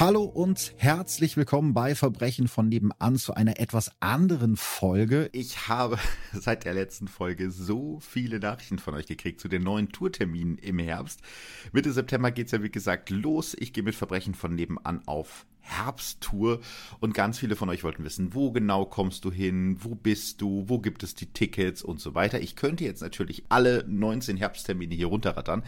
Hallo und herzlich willkommen bei Verbrechen von nebenan zu einer etwas anderen Folge. Ich habe seit der letzten Folge so viele Nachrichten von euch gekriegt zu den neuen Tourterminen im Herbst. Mitte September geht's ja wie gesagt los. Ich gehe mit Verbrechen von nebenan auf Herbsttour und ganz viele von euch wollten wissen, wo genau kommst du hin, wo bist du, wo gibt es die Tickets und so weiter. Ich könnte jetzt natürlich alle 19 Herbsttermine hier runterrattern,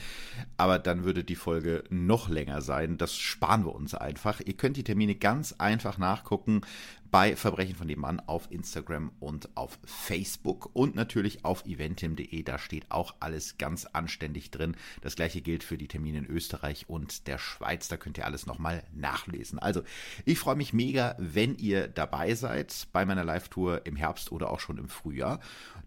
aber dann würde die Folge noch länger sein. Das sparen wir uns einfach. Ihr könnt die Termine ganz einfach nachgucken bei Verbrechen von nebenan auf Instagram und auf Facebook und natürlich auf eventim.de. Da steht auch alles ganz anständig drin. Das gleiche gilt für die Termine in Österreich und der Schweiz. Da könnt ihr alles nochmal nachlesen. Also ich freue mich mega, wenn ihr dabei seid bei meiner Live-Tour im Herbst oder auch schon im Frühjahr.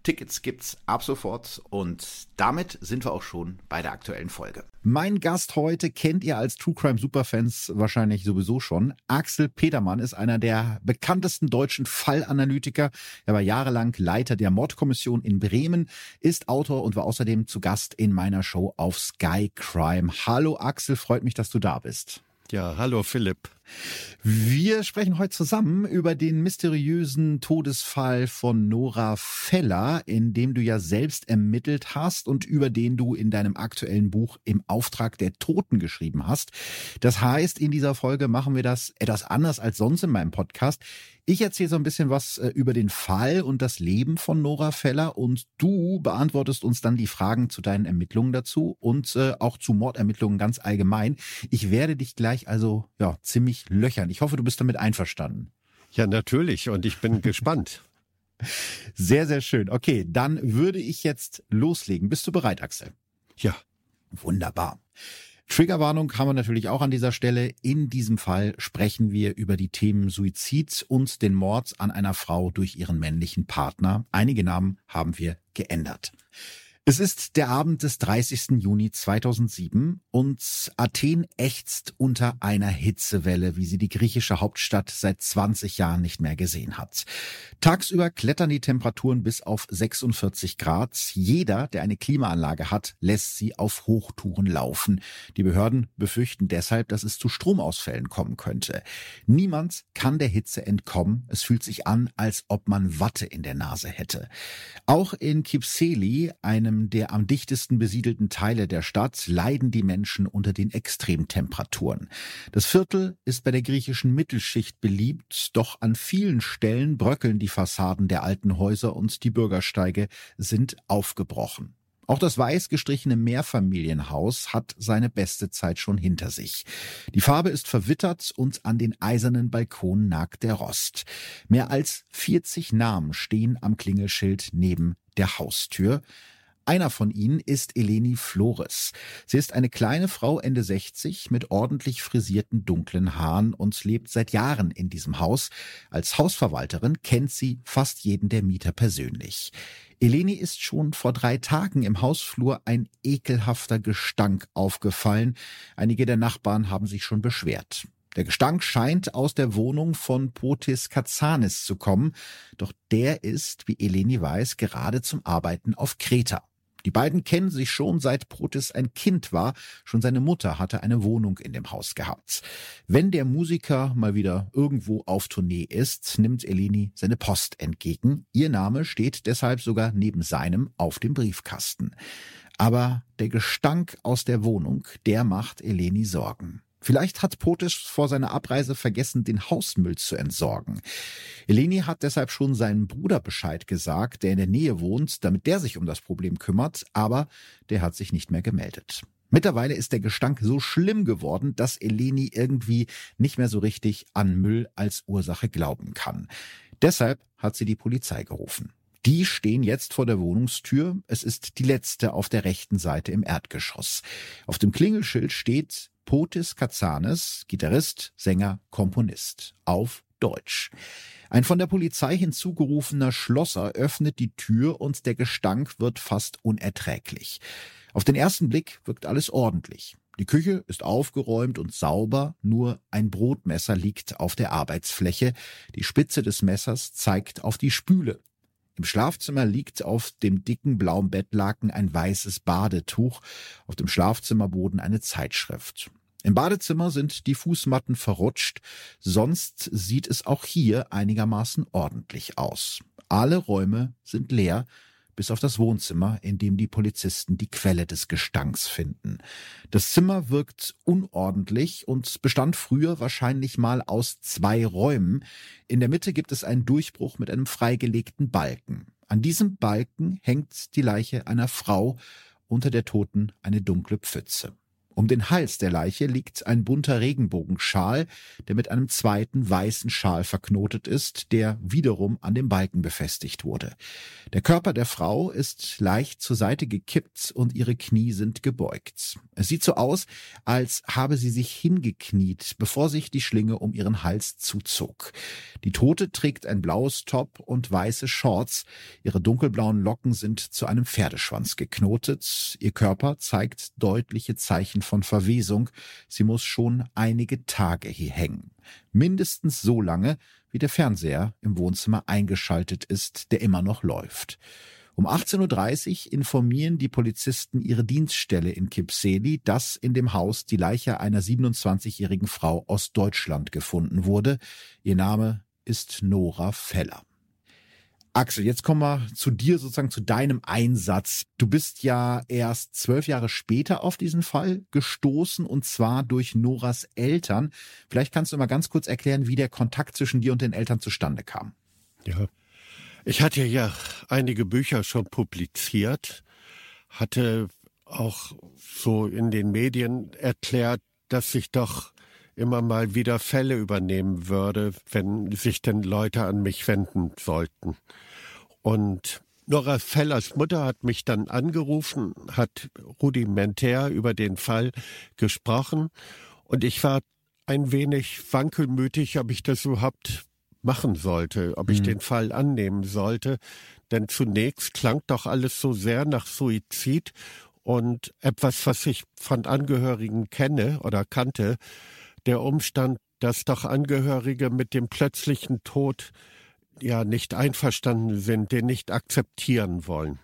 Tickets gibt's ab sofort und damit sind wir auch schon bei der aktuellen Folge. Mein Gast heute kennt ihr als True Crime Superfans wahrscheinlich sowieso schon. Axel Petermann ist einer der bekanntesten deutschen Fallanalytiker. Er war jahrelang Leiter der Mordkommission in Bremen, ist Autor und war außerdem zu Gast in meiner Show auf Sky Crime. Hallo Axel, freut mich, dass du da bist. Ja, hallo Philipp. Wir sprechen heute zusammen über den mysteriösen Todesfall von Nora Feller, in dem du ja selbst ermittelt hast und über den du in deinem aktuellen Buch im Auftrag der Toten geschrieben hast. Das heißt, in dieser Folge machen wir das etwas anders als sonst in meinem Podcast. Ich erzähle so ein bisschen was äh, über den Fall und das Leben von Nora Feller und du beantwortest uns dann die Fragen zu deinen Ermittlungen dazu und äh, auch zu Mordermittlungen ganz allgemein. Ich werde dich gleich also ja ziemlich löchern. Ich hoffe, du bist damit einverstanden. Ja, natürlich und ich bin gespannt. Sehr, sehr schön. Okay, dann würde ich jetzt loslegen. Bist du bereit, Axel? Ja. Wunderbar. Triggerwarnung haben wir natürlich auch an dieser Stelle. In diesem Fall sprechen wir über die Themen Suizid und den Mord an einer Frau durch ihren männlichen Partner. Einige Namen haben wir geändert. Es ist der Abend des 30. Juni 2007 und Athen ächzt unter einer Hitzewelle, wie sie die griechische Hauptstadt seit 20 Jahren nicht mehr gesehen hat. Tagsüber klettern die Temperaturen bis auf 46 Grad. Jeder, der eine Klimaanlage hat, lässt sie auf Hochtouren laufen. Die Behörden befürchten deshalb, dass es zu Stromausfällen kommen könnte. Niemand kann der Hitze entkommen. Es fühlt sich an, als ob man Watte in der Nase hätte. Auch in Kipseli, einem einem der am dichtesten besiedelten Teile der Stadt leiden die Menschen unter den Extremtemperaturen. Das Viertel ist bei der griechischen Mittelschicht beliebt, doch an vielen Stellen bröckeln die Fassaden der alten Häuser und die Bürgersteige sind aufgebrochen. Auch das weiß gestrichene Mehrfamilienhaus hat seine beste Zeit schon hinter sich. Die Farbe ist verwittert und an den eisernen Balkonen nagt der Rost. Mehr als 40 Namen stehen am Klingelschild neben der Haustür. Einer von ihnen ist Eleni Flores. Sie ist eine kleine Frau Ende 60 mit ordentlich frisierten dunklen Haaren und lebt seit Jahren in diesem Haus. Als Hausverwalterin kennt sie fast jeden der Mieter persönlich. Eleni ist schon vor drei Tagen im Hausflur ein ekelhafter Gestank aufgefallen. Einige der Nachbarn haben sich schon beschwert. Der Gestank scheint aus der Wohnung von Potis Katsanis zu kommen, doch der ist, wie Eleni weiß, gerade zum Arbeiten auf Kreta. Die beiden kennen sich schon seit Protis ein Kind war. Schon seine Mutter hatte eine Wohnung in dem Haus gehabt. Wenn der Musiker mal wieder irgendwo auf Tournee ist, nimmt Eleni seine Post entgegen. Ihr Name steht deshalb sogar neben seinem auf dem Briefkasten. Aber der Gestank aus der Wohnung, der macht Eleni Sorgen. Vielleicht hat Potisch vor seiner Abreise vergessen, den Hausmüll zu entsorgen. Eleni hat deshalb schon seinem Bruder Bescheid gesagt, der in der Nähe wohnt, damit der sich um das Problem kümmert, aber der hat sich nicht mehr gemeldet. Mittlerweile ist der Gestank so schlimm geworden, dass Eleni irgendwie nicht mehr so richtig an Müll als Ursache glauben kann. Deshalb hat sie die Polizei gerufen. Die stehen jetzt vor der Wohnungstür. Es ist die letzte auf der rechten Seite im Erdgeschoss. Auf dem Klingelschild steht Potis Katsanes, Gitarrist, Sänger, Komponist. Auf Deutsch. Ein von der Polizei hinzugerufener Schlosser öffnet die Tür und der Gestank wird fast unerträglich. Auf den ersten Blick wirkt alles ordentlich. Die Küche ist aufgeräumt und sauber, nur ein Brotmesser liegt auf der Arbeitsfläche. Die Spitze des Messers zeigt auf die Spüle. Im Schlafzimmer liegt auf dem dicken blauen Bettlaken ein weißes Badetuch, auf dem Schlafzimmerboden eine Zeitschrift. Im Badezimmer sind die Fußmatten verrutscht, sonst sieht es auch hier einigermaßen ordentlich aus. Alle Räume sind leer, bis auf das Wohnzimmer, in dem die Polizisten die Quelle des Gestanks finden. Das Zimmer wirkt unordentlich und bestand früher wahrscheinlich mal aus zwei Räumen. In der Mitte gibt es einen Durchbruch mit einem freigelegten Balken. An diesem Balken hängt die Leiche einer Frau, unter der Toten eine dunkle Pfütze. Um den Hals der Leiche liegt ein bunter Regenbogenschal, der mit einem zweiten weißen Schal verknotet ist, der wiederum an dem Balken befestigt wurde. Der Körper der Frau ist leicht zur Seite gekippt und ihre Knie sind gebeugt. Es sieht so aus, als habe sie sich hingekniet, bevor sich die Schlinge um ihren Hals zuzog. Die Tote trägt ein blaues Top und weiße Shorts. Ihre dunkelblauen Locken sind zu einem Pferdeschwanz geknotet. Ihr Körper zeigt deutliche Zeichen von Verwesung. Sie muss schon einige Tage hier hängen. Mindestens so lange, wie der Fernseher im Wohnzimmer eingeschaltet ist, der immer noch läuft. Um 18.30 Uhr informieren die Polizisten ihre Dienststelle in Kipseli, dass in dem Haus die Leiche einer 27-jährigen Frau aus Deutschland gefunden wurde. Ihr Name ist Nora Feller. Axel, jetzt kommen wir zu dir sozusagen zu deinem Einsatz. Du bist ja erst zwölf Jahre später auf diesen Fall gestoßen und zwar durch Noras Eltern. Vielleicht kannst du mal ganz kurz erklären, wie der Kontakt zwischen dir und den Eltern zustande kam. Ja, ich hatte ja einige Bücher schon publiziert, hatte auch so in den Medien erklärt, dass ich doch immer mal wieder Fälle übernehmen würde, wenn sich denn Leute an mich wenden sollten. Und Nora Fellers Mutter hat mich dann angerufen, hat rudimentär über den Fall gesprochen und ich war ein wenig wankelmütig, ob ich das überhaupt machen sollte, ob ich mhm. den Fall annehmen sollte. Denn zunächst klang doch alles so sehr nach Suizid und etwas, was ich von Angehörigen kenne oder kannte, der Umstand, dass doch Angehörige mit dem plötzlichen Tod ja nicht einverstanden sind, den nicht akzeptieren wollen.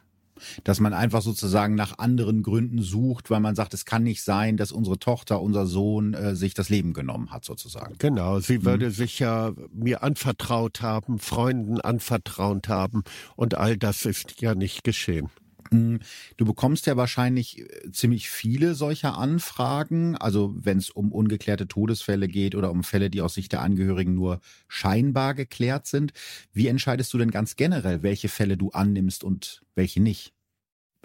Dass man einfach sozusagen nach anderen Gründen sucht, weil man sagt, es kann nicht sein, dass unsere Tochter, unser Sohn äh, sich das Leben genommen hat, sozusagen. Genau, sie mhm. würde sich ja mir anvertraut haben, Freunden anvertraut haben und all das ist ja nicht geschehen. Du bekommst ja wahrscheinlich äh, ziemlich viele solcher Anfragen, also wenn es um ungeklärte Todesfälle geht oder um Fälle, die aus Sicht der Angehörigen nur scheinbar geklärt sind. Wie entscheidest du denn ganz generell, welche Fälle du annimmst und welche nicht?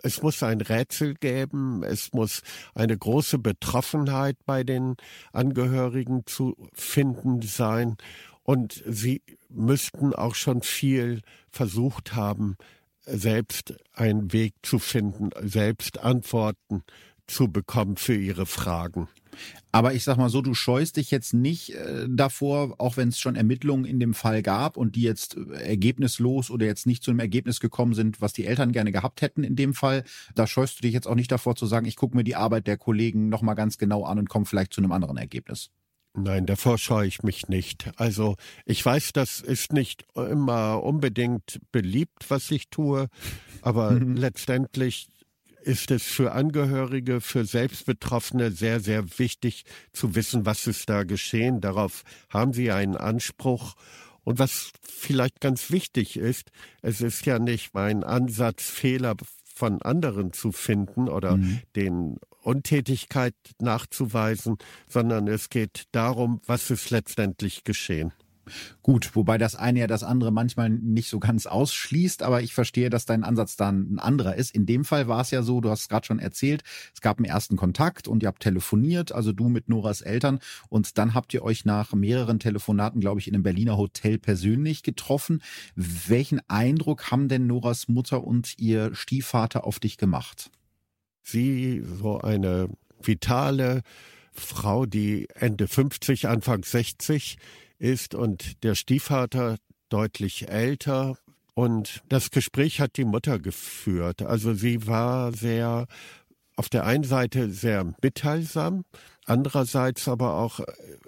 Es muss ein Rätsel geben, es muss eine große Betroffenheit bei den Angehörigen zu finden sein und sie müssten auch schon viel versucht haben, selbst einen Weg zu finden, selbst Antworten zu bekommen für ihre Fragen. Aber ich sag mal so, du scheust dich jetzt nicht äh, davor, auch wenn es schon Ermittlungen in dem Fall gab und die jetzt äh, ergebnislos oder jetzt nicht zu einem Ergebnis gekommen sind, was die Eltern gerne gehabt hätten in dem Fall, da scheust du dich jetzt auch nicht davor zu sagen, ich gucke mir die Arbeit der Kollegen nochmal ganz genau an und komme vielleicht zu einem anderen Ergebnis. Nein, davor scheue ich mich nicht. Also ich weiß, das ist nicht immer unbedingt beliebt, was ich tue, aber mhm. letztendlich ist es für Angehörige, für Selbstbetroffene sehr, sehr wichtig zu wissen, was ist da geschehen. Darauf haben sie einen Anspruch. Und was vielleicht ganz wichtig ist, es ist ja nicht mein Ansatz, Fehler von anderen zu finden oder mhm. den Untätigkeit nachzuweisen, sondern es geht darum, was ist letztendlich geschehen. Gut, wobei das eine ja das andere manchmal nicht so ganz ausschließt, aber ich verstehe, dass dein Ansatz dann ein anderer ist. In dem Fall war es ja so, du hast es gerade schon erzählt, es gab einen ersten Kontakt und ihr habt telefoniert, also du mit Noras Eltern und dann habt ihr euch nach mehreren Telefonaten, glaube ich, in einem Berliner Hotel persönlich getroffen. Welchen Eindruck haben denn Noras Mutter und ihr Stiefvater auf dich gemacht? Sie so eine vitale Frau, die Ende 50, Anfang 60 ist und der Stiefvater deutlich älter. Und das Gespräch hat die Mutter geführt. Also sie war sehr auf der einen Seite sehr mitteilsam, andererseits aber auch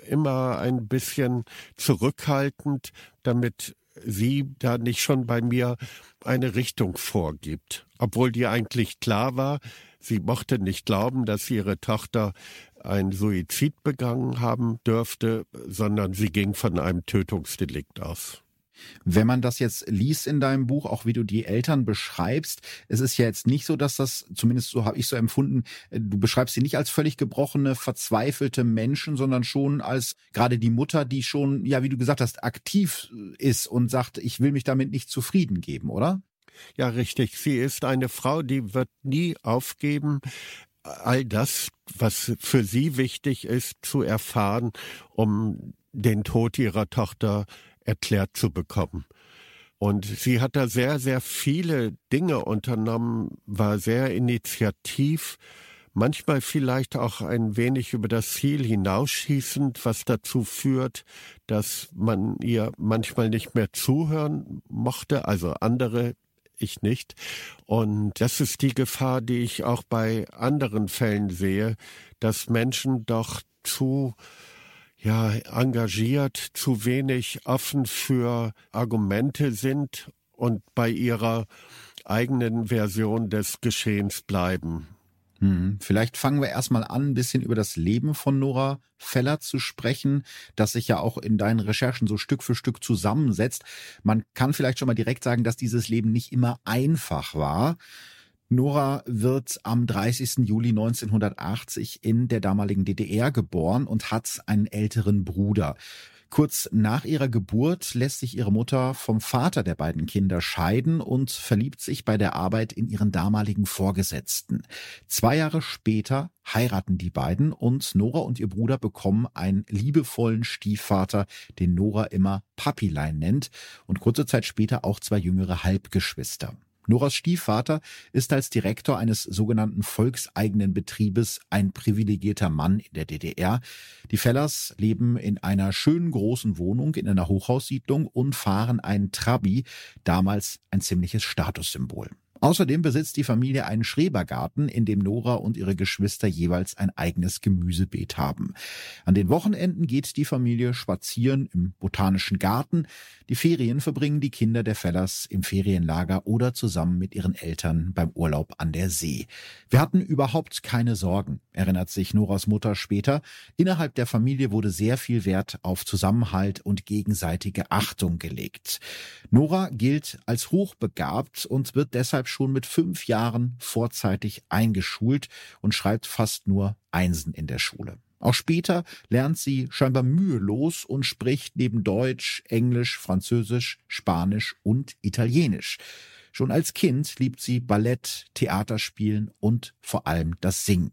immer ein bisschen zurückhaltend, damit sie da nicht schon bei mir eine Richtung vorgibt. Obwohl die eigentlich klar war, sie mochte nicht glauben, dass ihre Tochter ein Suizid begangen haben dürfte, sondern sie ging von einem Tötungsdelikt aus. Wenn man das jetzt liest in deinem Buch, auch wie du die Eltern beschreibst, es ist ja jetzt nicht so, dass das, zumindest so habe ich so empfunden, du beschreibst sie nicht als völlig gebrochene, verzweifelte Menschen, sondern schon als gerade die Mutter, die schon, ja, wie du gesagt hast, aktiv ist und sagt, ich will mich damit nicht zufrieden geben, oder? Ja, richtig. Sie ist eine Frau, die wird nie aufgeben, all das, was für sie wichtig ist, zu erfahren, um den Tod ihrer Tochter erklärt zu bekommen. Und sie hat da sehr, sehr viele Dinge unternommen, war sehr initiativ, manchmal vielleicht auch ein wenig über das Ziel hinausschießend, was dazu führt, dass man ihr manchmal nicht mehr zuhören mochte, also andere, ich nicht. Und das ist die Gefahr, die ich auch bei anderen Fällen sehe, dass Menschen doch zu ja, engagiert, zu wenig offen für Argumente sind und bei ihrer eigenen Version des Geschehens bleiben. Hm, vielleicht fangen wir erstmal an, ein bisschen über das Leben von Nora Feller zu sprechen, das sich ja auch in deinen Recherchen so Stück für Stück zusammensetzt. Man kann vielleicht schon mal direkt sagen, dass dieses Leben nicht immer einfach war. Nora wird am 30. Juli 1980 in der damaligen DDR geboren und hat einen älteren Bruder. Kurz nach ihrer Geburt lässt sich ihre Mutter vom Vater der beiden Kinder scheiden und verliebt sich bei der Arbeit in ihren damaligen Vorgesetzten. Zwei Jahre später heiraten die beiden und Nora und ihr Bruder bekommen einen liebevollen Stiefvater, den Nora immer Papilein nennt und kurze Zeit später auch zwei jüngere Halbgeschwister. Noras Stiefvater ist als Direktor eines sogenannten volkseigenen Betriebes ein privilegierter Mann in der DDR. Die Fellers leben in einer schönen großen Wohnung in einer Hochhaussiedlung und fahren einen Trabi, damals ein ziemliches Statussymbol. Außerdem besitzt die Familie einen Schrebergarten, in dem Nora und ihre Geschwister jeweils ein eigenes Gemüsebeet haben. An den Wochenenden geht die Familie spazieren im botanischen Garten. Die Ferien verbringen die Kinder der Fellers im Ferienlager oder zusammen mit ihren Eltern beim Urlaub an der See. Wir hatten überhaupt keine Sorgen, erinnert sich Noras Mutter später. Innerhalb der Familie wurde sehr viel Wert auf Zusammenhalt und gegenseitige Achtung gelegt. Nora gilt als hochbegabt und wird deshalb schon mit fünf Jahren vorzeitig eingeschult und schreibt fast nur Einsen in der Schule. Auch später lernt sie scheinbar mühelos und spricht neben Deutsch, Englisch, Französisch, Spanisch und Italienisch. Schon als Kind liebt sie Ballett, Theaterspielen und vor allem das Singen.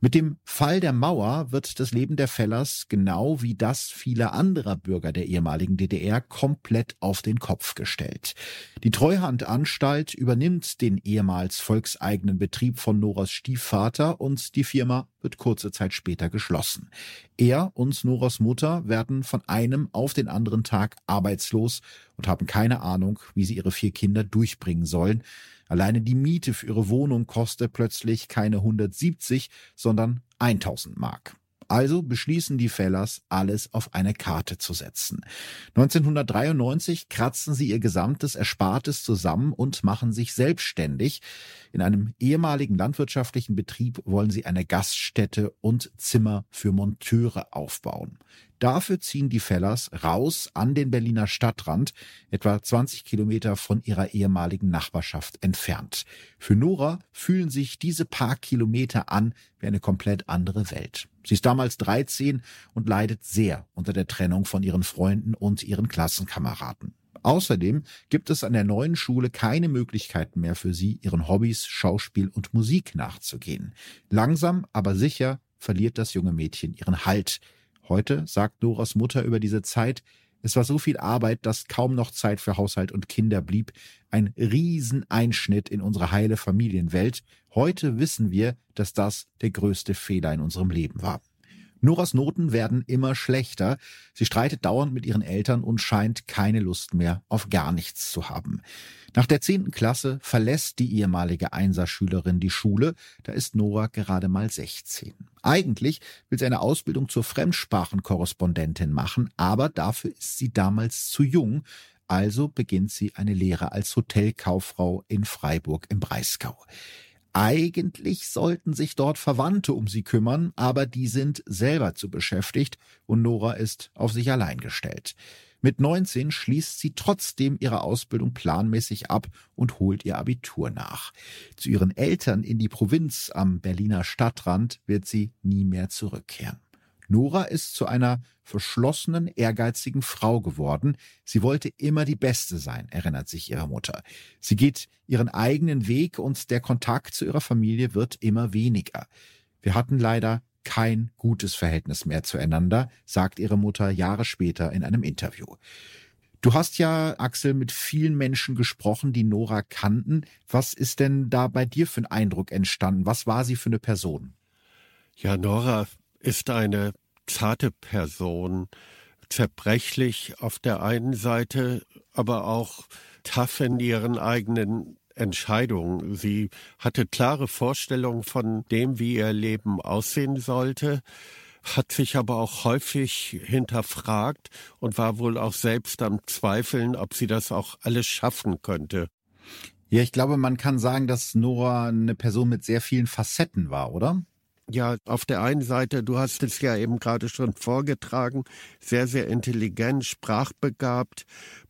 Mit dem Fall der Mauer wird das Leben der Fellers genau wie das vieler anderer Bürger der ehemaligen DDR komplett auf den Kopf gestellt. Die Treuhandanstalt übernimmt den ehemals volkseigenen Betrieb von Noras Stiefvater und die Firma wird kurze Zeit später geschlossen. Er und Noras Mutter werden von einem auf den anderen Tag arbeitslos und haben keine Ahnung, wie sie ihre vier Kinder durchbringen sollen. Alleine die Miete für ihre Wohnung kostet plötzlich keine 170, sondern 1000 Mark. Also beschließen die Fellers, alles auf eine Karte zu setzen. 1993 kratzen sie ihr gesamtes Erspartes zusammen und machen sich selbstständig. In einem ehemaligen landwirtschaftlichen Betrieb wollen sie eine Gaststätte und Zimmer für Monteure aufbauen. Dafür ziehen die Fellers raus an den Berliner Stadtrand, etwa 20 Kilometer von ihrer ehemaligen Nachbarschaft entfernt. Für Nora fühlen sich diese paar Kilometer an wie eine komplett andere Welt. Sie ist damals 13 und leidet sehr unter der Trennung von ihren Freunden und ihren Klassenkameraden. Außerdem gibt es an der neuen Schule keine Möglichkeiten mehr für sie, ihren Hobbys, Schauspiel und Musik nachzugehen. Langsam, aber sicher verliert das junge Mädchen ihren Halt. Heute sagt Noras Mutter über diese Zeit, es war so viel Arbeit, dass kaum noch Zeit für Haushalt und Kinder blieb. Ein Rieseneinschnitt in unsere heile Familienwelt. Heute wissen wir, dass das der größte Fehler in unserem Leben war. Noras Noten werden immer schlechter. Sie streitet dauernd mit ihren Eltern und scheint keine Lust mehr auf gar nichts zu haben. Nach der zehnten Klasse verlässt die ehemalige Einserschülerin die Schule. Da ist Nora gerade mal 16. Eigentlich will sie eine Ausbildung zur Fremdsprachenkorrespondentin machen, aber dafür ist sie damals zu jung. Also beginnt sie eine Lehre als Hotelkauffrau in Freiburg im Breisgau. Eigentlich sollten sich dort Verwandte um sie kümmern, aber die sind selber zu beschäftigt und Nora ist auf sich allein gestellt. Mit 19 schließt sie trotzdem ihre Ausbildung planmäßig ab und holt ihr Abitur nach. Zu ihren Eltern in die Provinz am Berliner Stadtrand wird sie nie mehr zurückkehren. Nora ist zu einer verschlossenen, ehrgeizigen Frau geworden. Sie wollte immer die Beste sein, erinnert sich ihre Mutter. Sie geht ihren eigenen Weg und der Kontakt zu ihrer Familie wird immer weniger. Wir hatten leider kein gutes Verhältnis mehr zueinander, sagt ihre Mutter Jahre später in einem Interview. Du hast ja, Axel, mit vielen Menschen gesprochen, die Nora kannten. Was ist denn da bei dir für ein Eindruck entstanden? Was war sie für eine Person? Ja, Nora ist eine zarte Person, zerbrechlich auf der einen Seite, aber auch tough in ihren eigenen Entscheidungen. Sie hatte klare Vorstellungen von dem, wie ihr Leben aussehen sollte, hat sich aber auch häufig hinterfragt und war wohl auch selbst am Zweifeln, ob sie das auch alles schaffen könnte. Ja, ich glaube, man kann sagen, dass Nora eine Person mit sehr vielen Facetten war, oder? Ja, auf der einen Seite, du hast es ja eben gerade schon vorgetragen, sehr, sehr intelligent, sprachbegabt,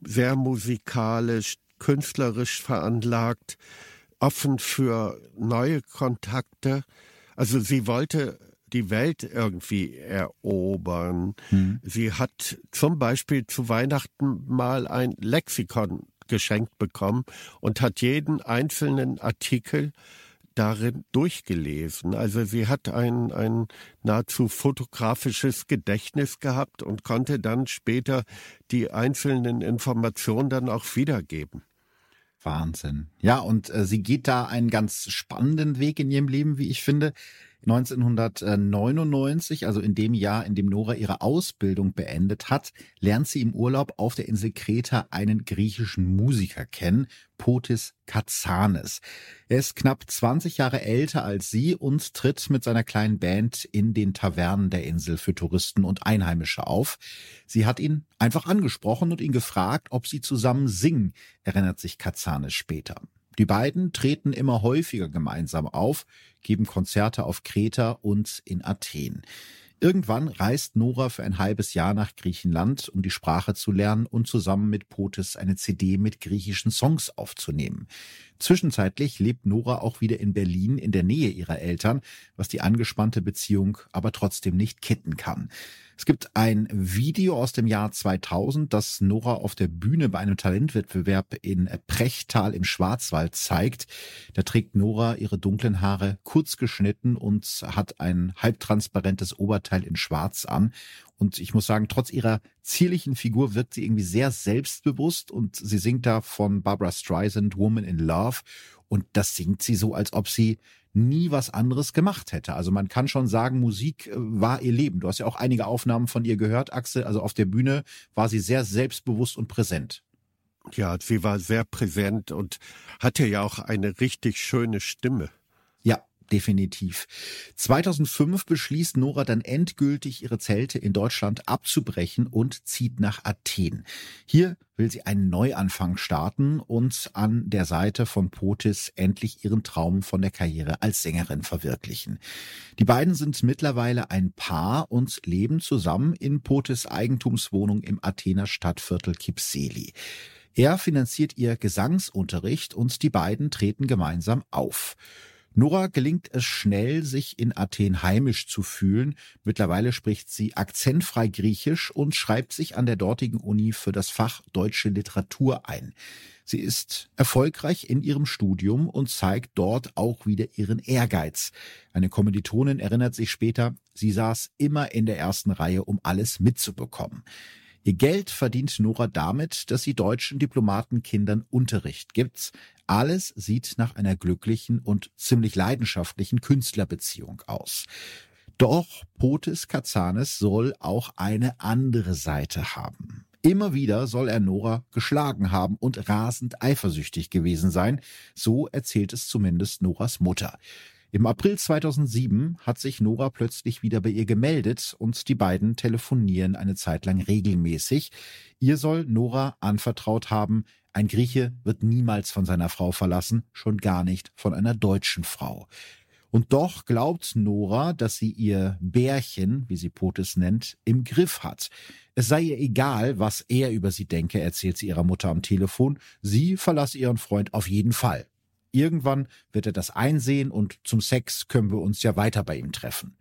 sehr musikalisch, künstlerisch veranlagt, offen für neue Kontakte. Also sie wollte die Welt irgendwie erobern. Mhm. Sie hat zum Beispiel zu Weihnachten mal ein Lexikon geschenkt bekommen und hat jeden einzelnen Artikel darin durchgelesen. Also sie hat ein, ein nahezu fotografisches Gedächtnis gehabt und konnte dann später die einzelnen Informationen dann auch wiedergeben. Wahnsinn. Ja, und äh, sie geht da einen ganz spannenden Weg in ihrem Leben, wie ich finde. 1999, also in dem Jahr, in dem Nora ihre Ausbildung beendet hat, lernt sie im Urlaub auf der Insel Kreta einen griechischen Musiker kennen, Potis Katsanes. Er ist knapp 20 Jahre älter als sie und tritt mit seiner kleinen Band in den Tavernen der Insel für Touristen und Einheimische auf. Sie hat ihn einfach angesprochen und ihn gefragt, ob sie zusammen singen, erinnert sich Katsanes später. Die beiden treten immer häufiger gemeinsam auf, geben Konzerte auf Kreta und in Athen. Irgendwann reist Nora für ein halbes Jahr nach Griechenland, um die Sprache zu lernen und zusammen mit Potis eine CD mit griechischen Songs aufzunehmen. Zwischenzeitlich lebt Nora auch wieder in Berlin in der Nähe ihrer Eltern, was die angespannte Beziehung aber trotzdem nicht kitten kann. Es gibt ein Video aus dem Jahr 2000, das Nora auf der Bühne bei einem Talentwettbewerb in Prechtal im Schwarzwald zeigt. Da trägt Nora ihre dunklen Haare kurz geschnitten und hat ein halbtransparentes Oberteil in Schwarz an. Und ich muss sagen, trotz ihrer zierlichen Figur wirkt sie irgendwie sehr selbstbewusst und sie singt da von Barbara Streisand Woman in Love. Und das singt sie so, als ob sie nie was anderes gemacht hätte. Also man kann schon sagen, Musik äh, war ihr Leben. Du hast ja auch einige Aufnahmen von ihr gehört, Axel. Also auf der Bühne war sie sehr selbstbewusst und präsent. Ja, sie war sehr präsent und hatte ja auch eine richtig schöne Stimme. Definitiv. 2005 beschließt Nora dann endgültig, ihre Zelte in Deutschland abzubrechen und zieht nach Athen. Hier will sie einen Neuanfang starten und an der Seite von Potis endlich ihren Traum von der Karriere als Sängerin verwirklichen. Die beiden sind mittlerweile ein Paar und leben zusammen in Potis Eigentumswohnung im Athener Stadtviertel Kipseli. Er finanziert ihr Gesangsunterricht und die beiden treten gemeinsam auf. Nora gelingt es schnell, sich in Athen heimisch zu fühlen. Mittlerweile spricht sie akzentfrei Griechisch und schreibt sich an der dortigen Uni für das Fach Deutsche Literatur ein. Sie ist erfolgreich in ihrem Studium und zeigt dort auch wieder ihren Ehrgeiz. Eine Kommilitonin erinnert sich später, sie saß immer in der ersten Reihe, um alles mitzubekommen. Ihr Geld verdient Nora damit, dass sie deutschen Diplomatenkindern Unterricht gibt. Alles sieht nach einer glücklichen und ziemlich leidenschaftlichen Künstlerbeziehung aus. Doch Potis Katsanis soll auch eine andere Seite haben. Immer wieder soll er Nora geschlagen haben und rasend eifersüchtig gewesen sein, so erzählt es zumindest Noras Mutter. Im April 2007 hat sich Nora plötzlich wieder bei ihr gemeldet und die beiden telefonieren eine Zeit lang regelmäßig. Ihr soll Nora anvertraut haben, ein Grieche wird niemals von seiner Frau verlassen, schon gar nicht von einer deutschen Frau. Und doch glaubt Nora, dass sie ihr Bärchen, wie sie Potis nennt, im Griff hat. Es sei ihr egal, was er über sie denke, erzählt sie ihrer Mutter am Telefon. Sie verlasse ihren Freund auf jeden Fall. Irgendwann wird er das einsehen und zum Sex können wir uns ja weiter bei ihm treffen.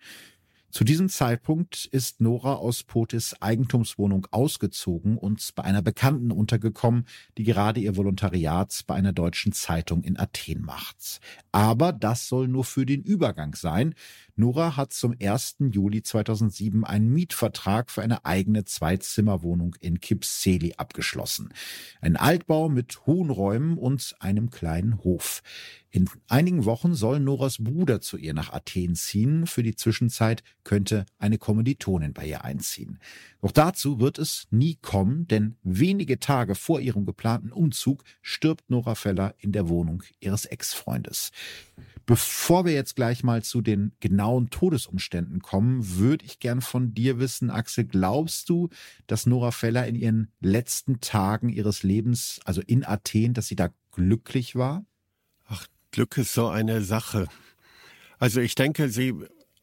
Zu diesem Zeitpunkt ist Nora aus Potis Eigentumswohnung ausgezogen und bei einer Bekannten untergekommen, die gerade ihr Volontariat bei einer deutschen Zeitung in Athen macht. Aber das soll nur für den Übergang sein. Nora hat zum 1. Juli 2007 einen Mietvertrag für eine eigene Zweizimmerwohnung in Kipseli abgeschlossen. Ein Altbau mit hohen Räumen und einem kleinen Hof. In einigen Wochen soll Noras Bruder zu ihr nach Athen ziehen. Für die Zwischenzeit könnte eine Kommilitonin bei ihr einziehen. Doch dazu wird es nie kommen, denn wenige Tage vor ihrem geplanten Umzug stirbt Nora Feller in der Wohnung ihres Ex-Freundes. Bevor wir jetzt gleich mal zu den genauen Todesumständen kommen, würde ich gern von dir wissen, Axel, glaubst du, dass Nora Feller in ihren letzten Tagen ihres Lebens, also in Athen, dass sie da glücklich war? Ach, Glück ist so eine Sache. Also ich denke, sie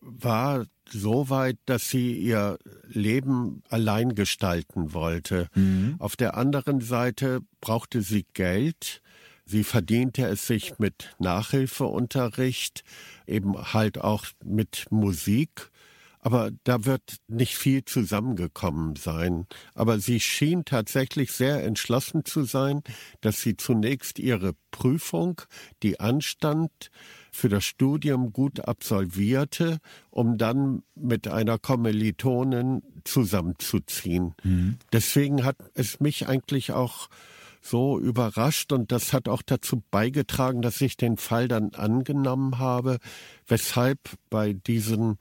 war so weit, dass sie ihr Leben allein gestalten wollte. Mhm. Auf der anderen Seite brauchte sie Geld. Sie verdiente es sich mit Nachhilfeunterricht, eben halt auch mit Musik. Aber da wird nicht viel zusammengekommen sein. Aber sie schien tatsächlich sehr entschlossen zu sein, dass sie zunächst ihre Prüfung, die anstand, für das Studium gut absolvierte, um dann mit einer Kommilitonin zusammenzuziehen. Mhm. Deswegen hat es mich eigentlich auch so überrascht und das hat auch dazu beigetragen, dass ich den Fall dann angenommen habe, weshalb bei diesen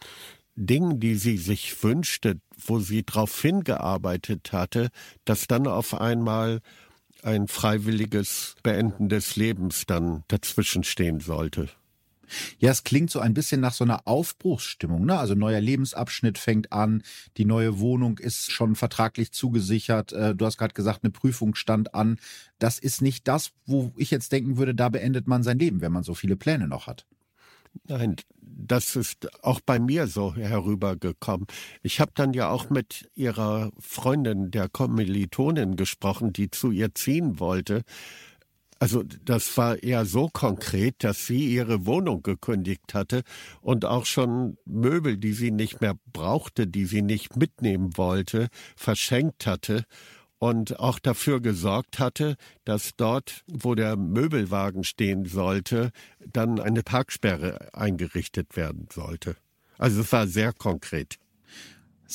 Dingen, die sie sich wünschte, wo sie darauf hingearbeitet hatte, dass dann auf einmal ein freiwilliges Beenden des Lebens dann dazwischen stehen sollte. Ja, es klingt so ein bisschen nach so einer Aufbruchsstimmung. Ne? Also neuer Lebensabschnitt fängt an, die neue Wohnung ist schon vertraglich zugesichert. Äh, du hast gerade gesagt, eine Prüfung stand an. Das ist nicht das, wo ich jetzt denken würde, da beendet man sein Leben, wenn man so viele Pläne noch hat. Nein, das ist auch bei mir so herübergekommen. Ich habe dann ja auch mit ihrer Freundin, der Kommilitonin, gesprochen, die zu ihr ziehen wollte. Also das war eher so konkret, dass sie ihre Wohnung gekündigt hatte und auch schon Möbel, die sie nicht mehr brauchte, die sie nicht mitnehmen wollte, verschenkt hatte und auch dafür gesorgt hatte, dass dort, wo der Möbelwagen stehen sollte, dann eine Parksperre eingerichtet werden sollte. Also es war sehr konkret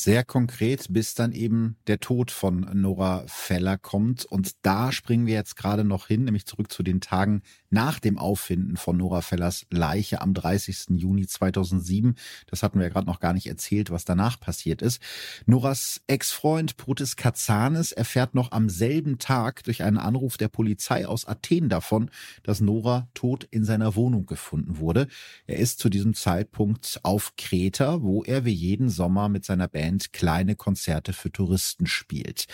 sehr konkret, bis dann eben der Tod von Nora Feller kommt. Und da springen wir jetzt gerade noch hin, nämlich zurück zu den Tagen nach dem Auffinden von Nora Fellers Leiche am 30. Juni 2007. Das hatten wir ja gerade noch gar nicht erzählt, was danach passiert ist. Noras Ex-Freund Protis Katsanis erfährt noch am selben Tag durch einen Anruf der Polizei aus Athen davon, dass Nora tot in seiner Wohnung gefunden wurde. Er ist zu diesem Zeitpunkt auf Kreta, wo er wie jeden Sommer mit seiner Band kleine Konzerte für Touristen spielt.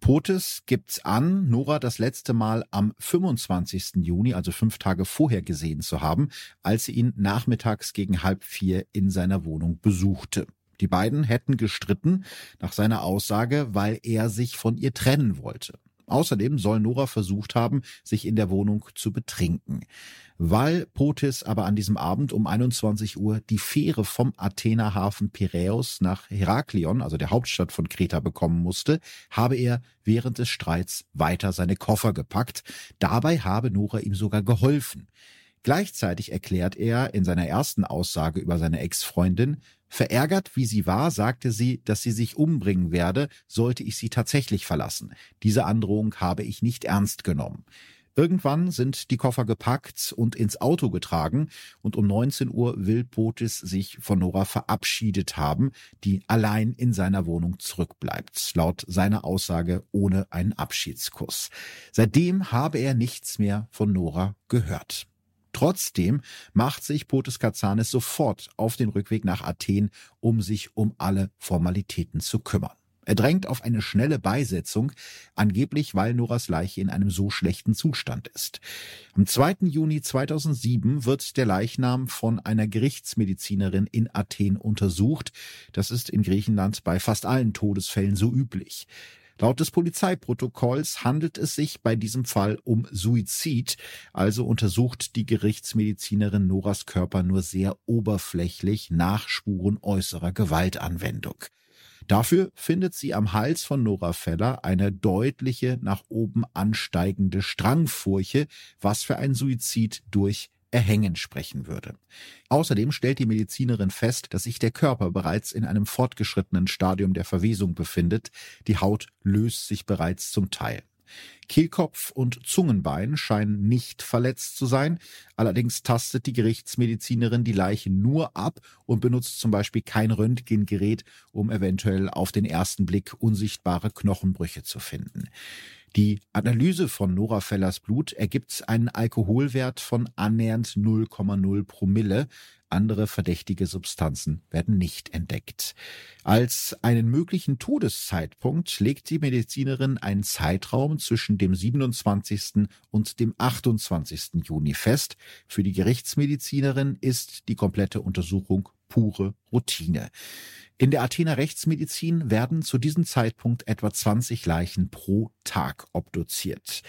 Potis gibt's an, Nora das letzte Mal am 25. Juni, also fünf Tage vorher gesehen zu haben, als sie ihn nachmittags gegen halb vier in seiner Wohnung besuchte. Die beiden hätten gestritten, nach seiner Aussage, weil er sich von ihr trennen wollte. Außerdem soll Nora versucht haben, sich in der Wohnung zu betrinken. Weil Potis aber an diesem Abend um 21 Uhr die Fähre vom Athener Hafen Piräus nach Heraklion, also der Hauptstadt von Kreta, bekommen musste, habe er während des Streits weiter seine Koffer gepackt. Dabei habe Nora ihm sogar geholfen. Gleichzeitig erklärt er in seiner ersten Aussage über seine Ex-Freundin, verärgert wie sie war, sagte sie, dass sie sich umbringen werde, sollte ich sie tatsächlich verlassen. Diese Androhung habe ich nicht ernst genommen. Irgendwann sind die Koffer gepackt und ins Auto getragen und um 19 Uhr will Potis sich von Nora verabschiedet haben, die allein in seiner Wohnung zurückbleibt, laut seiner Aussage ohne einen Abschiedskuss. Seitdem habe er nichts mehr von Nora gehört. Trotzdem macht sich Potis Katsanis sofort auf den Rückweg nach Athen, um sich um alle Formalitäten zu kümmern. Er drängt auf eine schnelle Beisetzung, angeblich weil Noras Leiche in einem so schlechten Zustand ist. Am 2. Juni 2007 wird der Leichnam von einer Gerichtsmedizinerin in Athen untersucht. Das ist in Griechenland bei fast allen Todesfällen so üblich. Laut des Polizeiprotokolls handelt es sich bei diesem Fall um Suizid, also untersucht die Gerichtsmedizinerin Noras Körper nur sehr oberflächlich nach Spuren äußerer Gewaltanwendung. Dafür findet sie am Hals von Nora Feller eine deutliche nach oben ansteigende Strangfurche, was für ein Suizid durch Erhängen sprechen würde. Außerdem stellt die Medizinerin fest, dass sich der Körper bereits in einem fortgeschrittenen Stadium der Verwesung befindet. Die Haut löst sich bereits zum Teil. Kehlkopf und Zungenbein scheinen nicht verletzt zu sein. Allerdings tastet die Gerichtsmedizinerin die Leiche nur ab und benutzt zum Beispiel kein Röntgengerät, um eventuell auf den ersten Blick unsichtbare Knochenbrüche zu finden. Die Analyse von Nora Fellers Blut ergibt einen Alkoholwert von annähernd 0,0 Promille. Andere verdächtige Substanzen werden nicht entdeckt. Als einen möglichen Todeszeitpunkt legt die Medizinerin einen Zeitraum zwischen dem 27. und dem 28. Juni fest. Für die Gerichtsmedizinerin ist die komplette Untersuchung pure Routine. In der Athener Rechtsmedizin werden zu diesem Zeitpunkt etwa 20 Leichen pro Tag obduziert.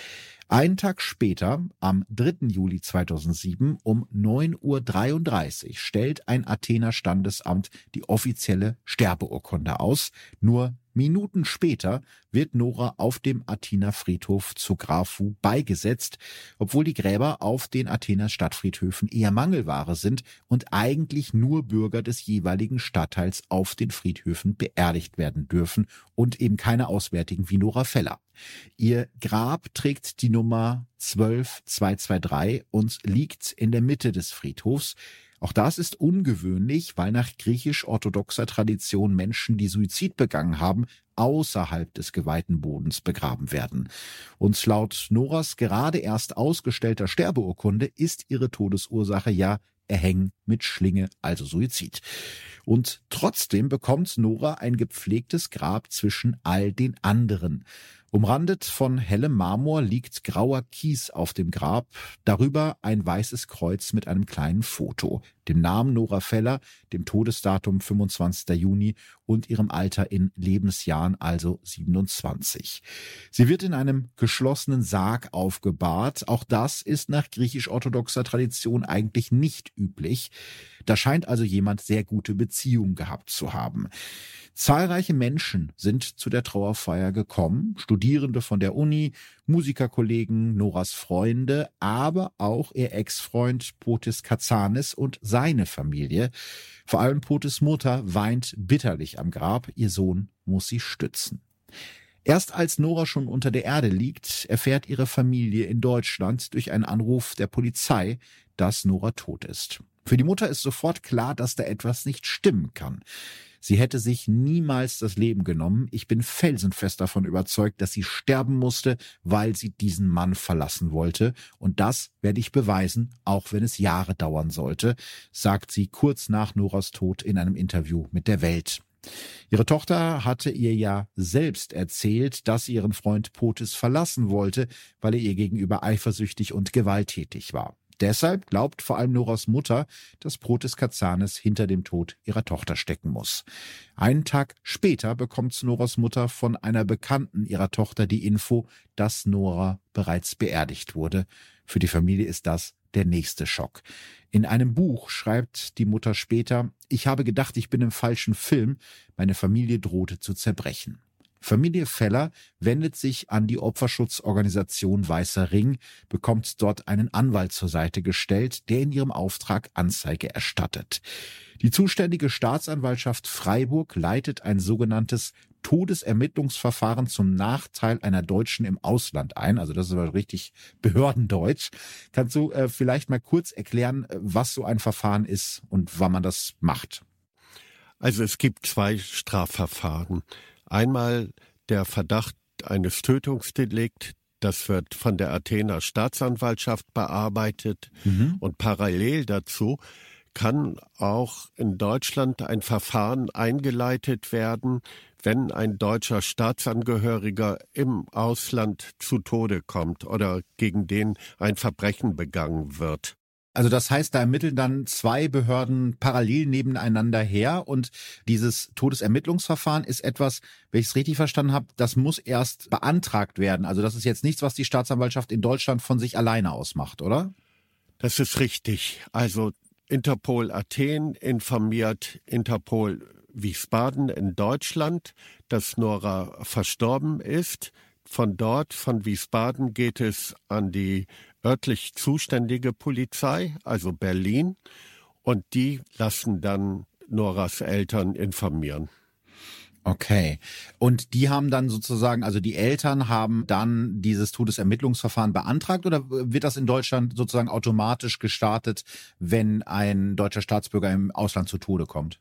Einen Tag später, am 3. Juli 2007 um 9.33 Uhr, stellt ein Athener Standesamt die offizielle Sterbeurkunde aus. Nur Minuten später wird Nora auf dem Athener Friedhof zu Grafu beigesetzt, obwohl die Gräber auf den Athener Stadtfriedhöfen eher Mangelware sind und eigentlich nur Bürger des jeweiligen Stadtteils auf den Friedhöfen beerdigt werden dürfen und eben keine Auswärtigen wie Nora Feller. Ihr Grab trägt die Nummer 12223 und liegt in der Mitte des Friedhofs. Auch das ist ungewöhnlich, weil nach griechisch-orthodoxer Tradition Menschen, die Suizid begangen haben, außerhalb des geweihten Bodens begraben werden. Und laut Noras gerade erst ausgestellter Sterbeurkunde ist ihre Todesursache ja Erhängen mit Schlinge, also Suizid. Und trotzdem bekommt Nora ein gepflegtes Grab zwischen all den anderen. Umrandet von hellem Marmor liegt grauer Kies auf dem Grab, darüber ein weißes Kreuz mit einem kleinen Foto, dem Namen Nora Feller, dem Todesdatum 25. Juni und ihrem Alter in Lebensjahren, also 27. Sie wird in einem geschlossenen Sarg aufgebahrt. Auch das ist nach griechisch-orthodoxer Tradition eigentlich nicht üblich. Da scheint also jemand sehr gute Beziehungen gehabt zu haben. Zahlreiche Menschen sind zu der Trauerfeier gekommen, Studierende von der Uni, Musikerkollegen, Noras Freunde, aber auch ihr Ex-Freund Potis Katsanis und seine Familie. Vor allem Potis Mutter weint bitterlich am Grab, ihr Sohn muss sie stützen. Erst als Nora schon unter der Erde liegt, erfährt ihre Familie in Deutschland durch einen Anruf der Polizei, dass Nora tot ist. Für die Mutter ist sofort klar, dass da etwas nicht stimmen kann. Sie hätte sich niemals das Leben genommen. Ich bin felsenfest davon überzeugt, dass sie sterben musste, weil sie diesen Mann verlassen wollte. Und das werde ich beweisen, auch wenn es Jahre dauern sollte, sagt sie kurz nach Noras Tod in einem Interview mit der Welt. Ihre Tochter hatte ihr ja selbst erzählt, dass sie ihren Freund Potis verlassen wollte, weil er ihr gegenüber eifersüchtig und gewalttätig war. Deshalb glaubt vor allem Noras Mutter, dass Protes Katsanis hinter dem Tod ihrer Tochter stecken muss. Einen Tag später bekommt Noras Mutter von einer Bekannten ihrer Tochter die Info, dass Nora bereits beerdigt wurde. Für die Familie ist das der nächste Schock. In einem Buch schreibt die Mutter später, ich habe gedacht, ich bin im falschen Film, meine Familie drohte zu zerbrechen. Familie Feller wendet sich an die Opferschutzorganisation Weißer Ring, bekommt dort einen Anwalt zur Seite gestellt, der in ihrem Auftrag Anzeige erstattet. Die zuständige Staatsanwaltschaft Freiburg leitet ein sogenanntes Todesermittlungsverfahren zum Nachteil einer Deutschen im Ausland ein. Also das ist aber richtig Behördendeutsch. Kannst du äh, vielleicht mal kurz erklären, äh, was so ein Verfahren ist und wann man das macht? Also es gibt zwei Strafverfahren. Einmal der Verdacht eines Tötungsdelikt, das wird von der Athener Staatsanwaltschaft bearbeitet mhm. und parallel dazu kann auch in Deutschland ein Verfahren eingeleitet werden, wenn ein deutscher Staatsangehöriger im Ausland zu Tode kommt oder gegen den ein Verbrechen begangen wird. Also das heißt, da ermitteln dann zwei Behörden parallel nebeneinander her und dieses Todesermittlungsverfahren ist etwas, wenn ich es richtig verstanden habe, das muss erst beantragt werden. Also das ist jetzt nichts, was die Staatsanwaltschaft in Deutschland von sich alleine ausmacht, oder? Das ist richtig. Also Interpol Athen informiert Interpol Wiesbaden in Deutschland, dass Nora verstorben ist. Von dort, von Wiesbaden, geht es an die örtlich zuständige Polizei, also Berlin, und die lassen dann Noras Eltern informieren. Okay. Und die haben dann sozusagen, also die Eltern haben dann dieses Todesermittlungsverfahren beantragt oder wird das in Deutschland sozusagen automatisch gestartet, wenn ein deutscher Staatsbürger im Ausland zu Tode kommt?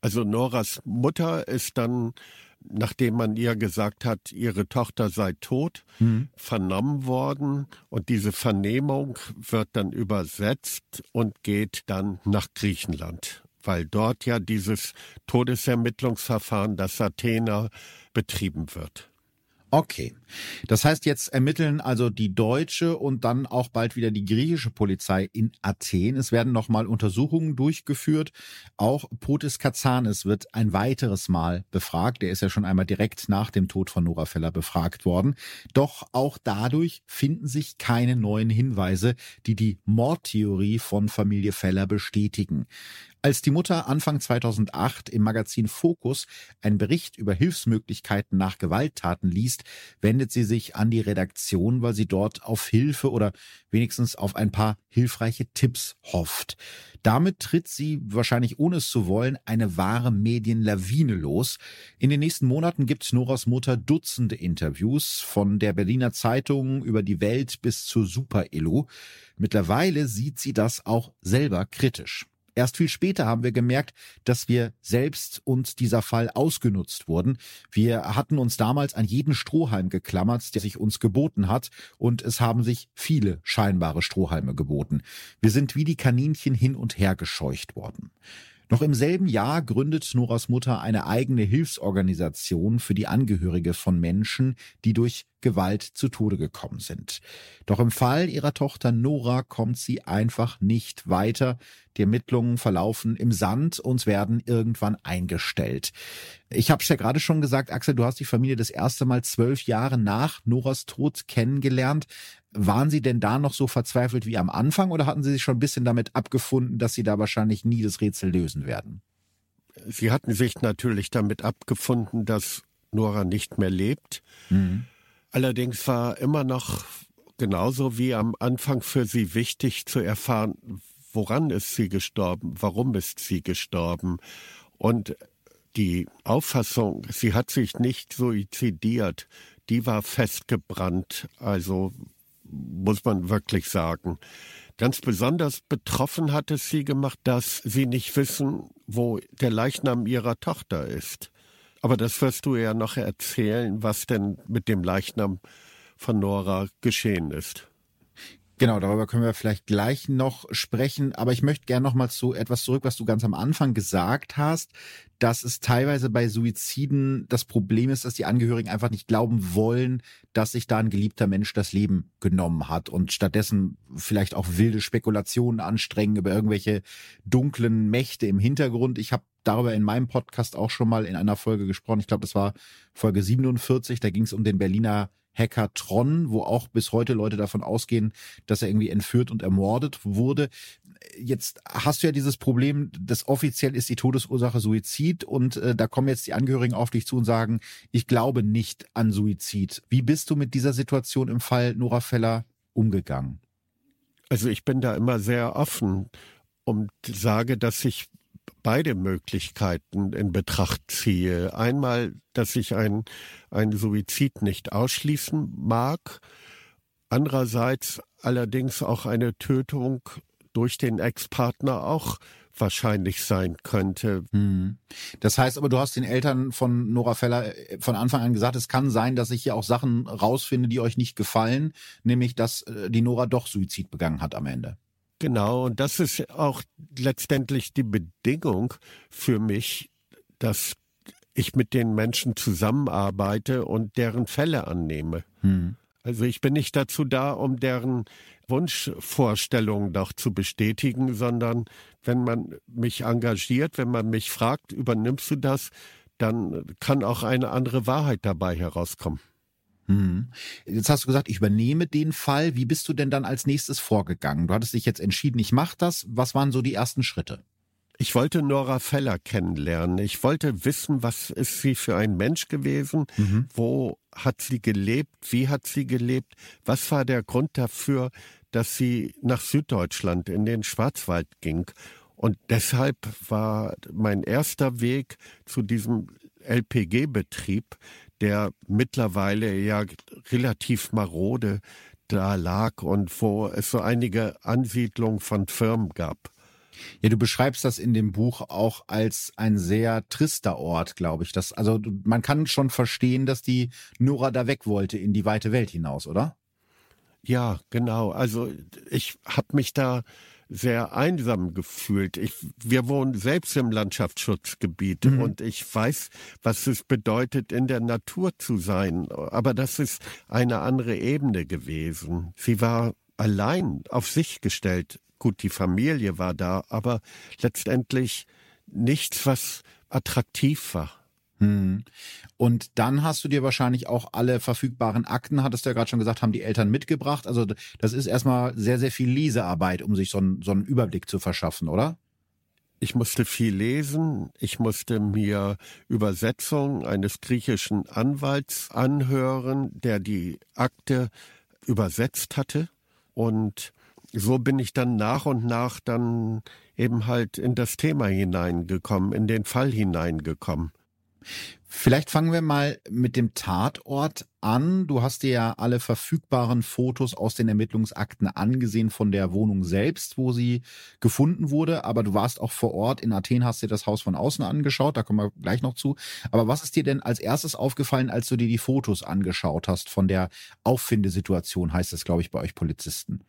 Also Noras Mutter ist dann, nachdem man ihr gesagt hat, ihre Tochter sei tot, mhm. vernommen worden und diese Vernehmung wird dann übersetzt und geht dann nach Griechenland weil dort ja dieses Todesermittlungsverfahren, das Athener, betrieben wird. Okay. Das heißt, jetzt ermitteln also die deutsche und dann auch bald wieder die griechische Polizei in Athen. Es werden nochmal Untersuchungen durchgeführt. Auch Potis Katsanis wird ein weiteres Mal befragt. Der ist ja schon einmal direkt nach dem Tod von Nora Feller befragt worden. Doch auch dadurch finden sich keine neuen Hinweise, die die Mordtheorie von Familie Feller bestätigen. Als die Mutter Anfang 2008 im Magazin Focus einen Bericht über Hilfsmöglichkeiten nach Gewalttaten liest, wendet sie sich an die Redaktion, weil sie dort auf Hilfe oder wenigstens auf ein paar hilfreiche Tipps hofft. Damit tritt sie, wahrscheinlich ohne es zu wollen, eine wahre Medienlawine los. In den nächsten Monaten gibt Noras Mutter Dutzende Interviews von der Berliner Zeitung über die Welt bis zur Super-Elo. Mittlerweile sieht sie das auch selber kritisch. Erst viel später haben wir gemerkt, dass wir selbst uns dieser Fall ausgenutzt wurden. Wir hatten uns damals an jeden Strohhalm geklammert, der sich uns geboten hat, und es haben sich viele scheinbare Strohhalme geboten. Wir sind wie die Kaninchen hin und her gescheucht worden. Noch im selben Jahr gründet Noras Mutter eine eigene Hilfsorganisation für die Angehörige von Menschen, die durch Gewalt zu Tode gekommen sind. Doch im Fall ihrer Tochter Nora kommt sie einfach nicht weiter. Die Ermittlungen verlaufen im Sand und werden irgendwann eingestellt. Ich habe es ja gerade schon gesagt, Axel, du hast die Familie das erste Mal zwölf Jahre nach Noras Tod kennengelernt. Waren Sie denn da noch so verzweifelt wie am Anfang oder hatten Sie sich schon ein bisschen damit abgefunden, dass Sie da wahrscheinlich nie das Rätsel lösen werden? Sie hatten sich natürlich damit abgefunden, dass Nora nicht mehr lebt. Mhm. Allerdings war immer noch genauso wie am Anfang für Sie wichtig zu erfahren, woran ist sie gestorben, warum ist sie gestorben. Und die Auffassung, sie hat sich nicht suizidiert, die war festgebrannt. Also muss man wirklich sagen. Ganz besonders betroffen hat es sie gemacht, dass sie nicht wissen, wo der Leichnam ihrer Tochter ist. Aber das wirst du ja noch erzählen, was denn mit dem Leichnam von Nora geschehen ist. Genau, darüber können wir vielleicht gleich noch sprechen. Aber ich möchte gerne noch mal zu etwas zurück, was du ganz am Anfang gesagt hast, dass es teilweise bei Suiziden das Problem ist, dass die Angehörigen einfach nicht glauben wollen, dass sich da ein geliebter Mensch das Leben genommen hat und stattdessen vielleicht auch wilde Spekulationen anstrengen über irgendwelche dunklen Mächte im Hintergrund. Ich habe darüber in meinem Podcast auch schon mal in einer Folge gesprochen. Ich glaube, das war Folge 47. Da ging es um den Berliner Hackathon, wo auch bis heute Leute davon ausgehen, dass er irgendwie entführt und ermordet wurde. jetzt hast du ja dieses Problem, das offiziell ist die Todesursache Suizid und äh, da kommen jetzt die Angehörigen auf dich zu und sagen, ich glaube nicht an Suizid. Wie bist du mit dieser Situation im Fall Nora Feller umgegangen? Also ich bin da immer sehr offen und sage, dass ich beide Möglichkeiten in Betracht ziehe. Einmal, dass ich ein, ein Suizid nicht ausschließen mag, andererseits allerdings auch eine Tötung durch den Ex-Partner auch wahrscheinlich sein könnte. Hm. Das heißt aber, du hast den Eltern von Nora Feller äh, von Anfang an gesagt, es kann sein, dass ich hier auch Sachen rausfinde, die euch nicht gefallen, nämlich dass äh, die Nora doch Suizid begangen hat am Ende. Genau, und das ist auch letztendlich die Bedingung für mich, dass ich mit den Menschen zusammenarbeite und deren Fälle annehme. Hm. Also ich bin nicht dazu da, um deren Wunschvorstellungen doch zu bestätigen, sondern wenn man mich engagiert, wenn man mich fragt, übernimmst du das, dann kann auch eine andere Wahrheit dabei herauskommen. Hm. Jetzt hast du gesagt, ich übernehme den Fall. Wie bist du denn dann als nächstes vorgegangen? Du hattest dich jetzt entschieden, ich mache das. Was waren so die ersten Schritte? Ich wollte Nora Feller kennenlernen. Ich wollte wissen, was ist sie für ein Mensch gewesen? Mhm. Wo hat sie gelebt? Wie hat sie gelebt? Was war der Grund dafür, dass sie nach Süddeutschland in den Schwarzwald ging? Und deshalb war mein erster Weg zu diesem LPG-Betrieb, der mittlerweile ja relativ marode da lag und wo es so einige Ansiedlungen von Firmen gab. Ja, du beschreibst das in dem Buch auch als ein sehr trister Ort, glaube ich. Das, also man kann schon verstehen, dass die Nora da weg wollte in die weite Welt hinaus, oder? Ja, genau. Also ich habe mich da sehr einsam gefühlt. Ich, wir wohnen selbst im Landschaftsschutzgebiet mhm. und ich weiß, was es bedeutet, in der Natur zu sein. Aber das ist eine andere Ebene gewesen. Sie war allein auf sich gestellt. Gut, die Familie war da, aber letztendlich nichts, was attraktiv war. Hm. Und dann hast du dir wahrscheinlich auch alle verfügbaren Akten, hattest du ja gerade schon gesagt, haben die Eltern mitgebracht. Also das ist erstmal sehr, sehr viel Lesearbeit, um sich so einen, so einen Überblick zu verschaffen, oder? Ich musste viel lesen. Ich musste mir Übersetzungen eines griechischen Anwalts anhören, der die Akte übersetzt hatte. Und so bin ich dann nach und nach dann eben halt in das Thema hineingekommen, in den Fall hineingekommen. Vielleicht fangen wir mal mit dem Tatort an. Du hast dir ja alle verfügbaren Fotos aus den Ermittlungsakten angesehen von der Wohnung selbst, wo sie gefunden wurde. Aber du warst auch vor Ort in Athen, hast dir das Haus von außen angeschaut. Da kommen wir gleich noch zu. Aber was ist dir denn als erstes aufgefallen, als du dir die Fotos angeschaut hast von der Auffindesituation, heißt es, glaube ich, bei euch Polizisten?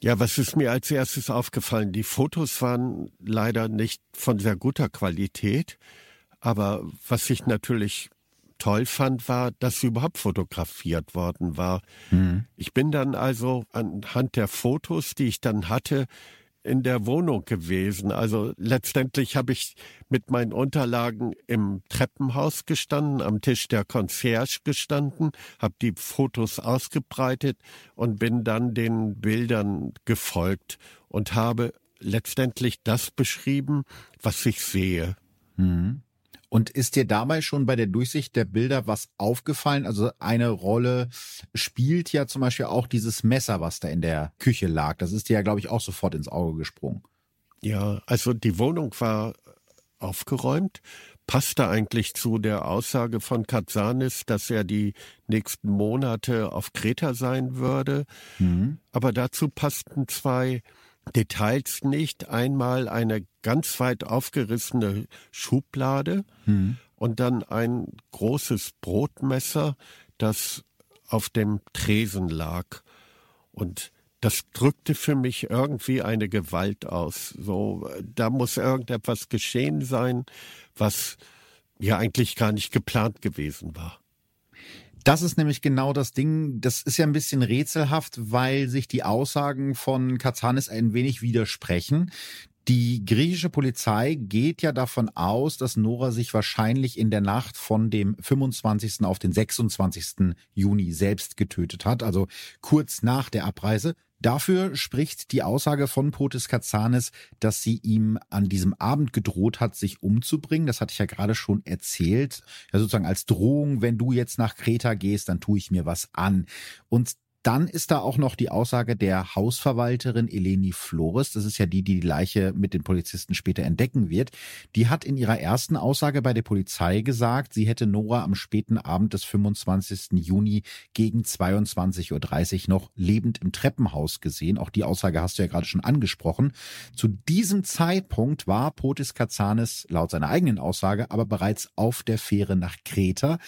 Ja, was ist mir als erstes aufgefallen? Die Fotos waren leider nicht von sehr guter Qualität. Aber was ich natürlich toll fand, war, dass sie überhaupt fotografiert worden war. Mhm. Ich bin dann also anhand der Fotos, die ich dann hatte, in der Wohnung gewesen. Also letztendlich habe ich mit meinen Unterlagen im Treppenhaus gestanden, am Tisch der Concierge gestanden, habe die Fotos ausgebreitet und bin dann den Bildern gefolgt und habe letztendlich das beschrieben, was ich sehe. Mhm. Und ist dir dabei schon bei der Durchsicht der Bilder was aufgefallen? Also eine Rolle spielt ja zum Beispiel auch dieses Messer, was da in der Küche lag. Das ist dir ja, glaube ich, auch sofort ins Auge gesprungen. Ja, also die Wohnung war aufgeräumt, passte eigentlich zu der Aussage von Katsanis, dass er die nächsten Monate auf Kreta sein würde. Mhm. Aber dazu passten zwei Details nicht. Einmal eine ganz weit aufgerissene Schublade mhm. und dann ein großes Brotmesser, das auf dem Tresen lag. Und das drückte für mich irgendwie eine Gewalt aus. So, da muss irgendetwas geschehen sein, was ja eigentlich gar nicht geplant gewesen war. Das ist nämlich genau das Ding. Das ist ja ein bisschen rätselhaft, weil sich die Aussagen von Katzanis ein wenig widersprechen. Die griechische Polizei geht ja davon aus, dass Nora sich wahrscheinlich in der Nacht von dem 25. auf den 26. Juni selbst getötet hat, also kurz nach der Abreise. Dafür spricht die Aussage von Potis Katsanis, dass sie ihm an diesem Abend gedroht hat, sich umzubringen. Das hatte ich ja gerade schon erzählt. Ja, sozusagen als Drohung, wenn du jetzt nach Kreta gehst, dann tue ich mir was an. Und dann ist da auch noch die Aussage der Hausverwalterin Eleni Flores. Das ist ja die, die die Leiche mit den Polizisten später entdecken wird. Die hat in ihrer ersten Aussage bei der Polizei gesagt, sie hätte Nora am späten Abend des 25. Juni gegen 22.30 Uhr noch lebend im Treppenhaus gesehen. Auch die Aussage hast du ja gerade schon angesprochen. Zu diesem Zeitpunkt war Potis Katsanis laut seiner eigenen Aussage aber bereits auf der Fähre nach Kreta,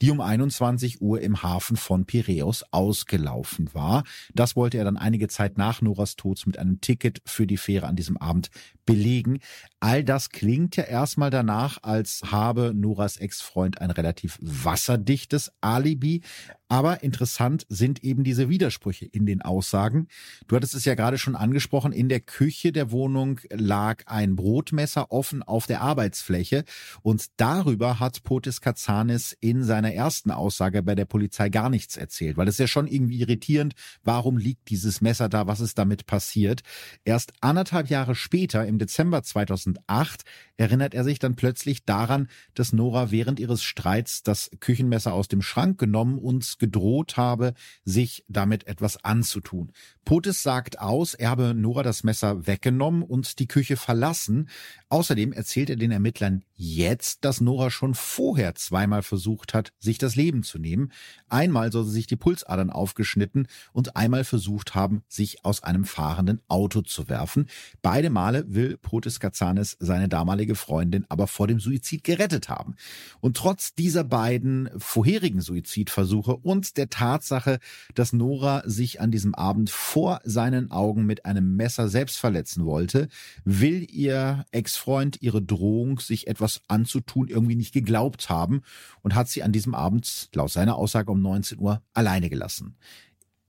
die um 21 Uhr im Hafen von Piräus ausgelaufen gelaufen war. Das wollte er dann einige Zeit nach Noras Tod mit einem Ticket für die Fähre an diesem Abend belegen. All das klingt ja erstmal danach, als habe Noras Ex-Freund ein relativ wasserdichtes Alibi. Aber interessant sind eben diese Widersprüche in den Aussagen. Du hattest es ja gerade schon angesprochen, in der Küche der Wohnung lag ein Brotmesser offen auf der Arbeitsfläche und darüber hat Potis Katsanis in seiner ersten Aussage bei der Polizei gar nichts erzählt, weil es ja schon irgendwie irritierend, warum liegt dieses Messer da, was ist damit passiert. Erst anderthalb Jahre später, im Dezember 2008, erinnert er sich dann plötzlich daran, dass Nora während ihres Streits das Küchenmesser aus dem Schrank genommen und gedroht habe, sich damit etwas anzutun. Potis sagt aus, er habe Nora das Messer weggenommen und die Küche verlassen. Außerdem erzählt er den Ermittlern jetzt, dass Nora schon vorher zweimal versucht hat, sich das Leben zu nehmen. Einmal soll sie sich die Pulsadern aufgeschnitten und einmal versucht haben, sich aus einem fahrenden Auto zu werfen. Beide Male will Potis Katsanis seine damalige Freundin aber vor dem Suizid gerettet haben. Und trotz dieser beiden vorherigen Suizidversuche und der Tatsache, dass Nora sich an diesem Abend vor seinen Augen mit einem Messer selbst verletzen wollte, will ihr Ex-Freund ihre Drohung, sich etwas anzutun, irgendwie nicht geglaubt haben und hat sie an diesem Abend, laut seiner Aussage um 19 Uhr, alleine gelassen.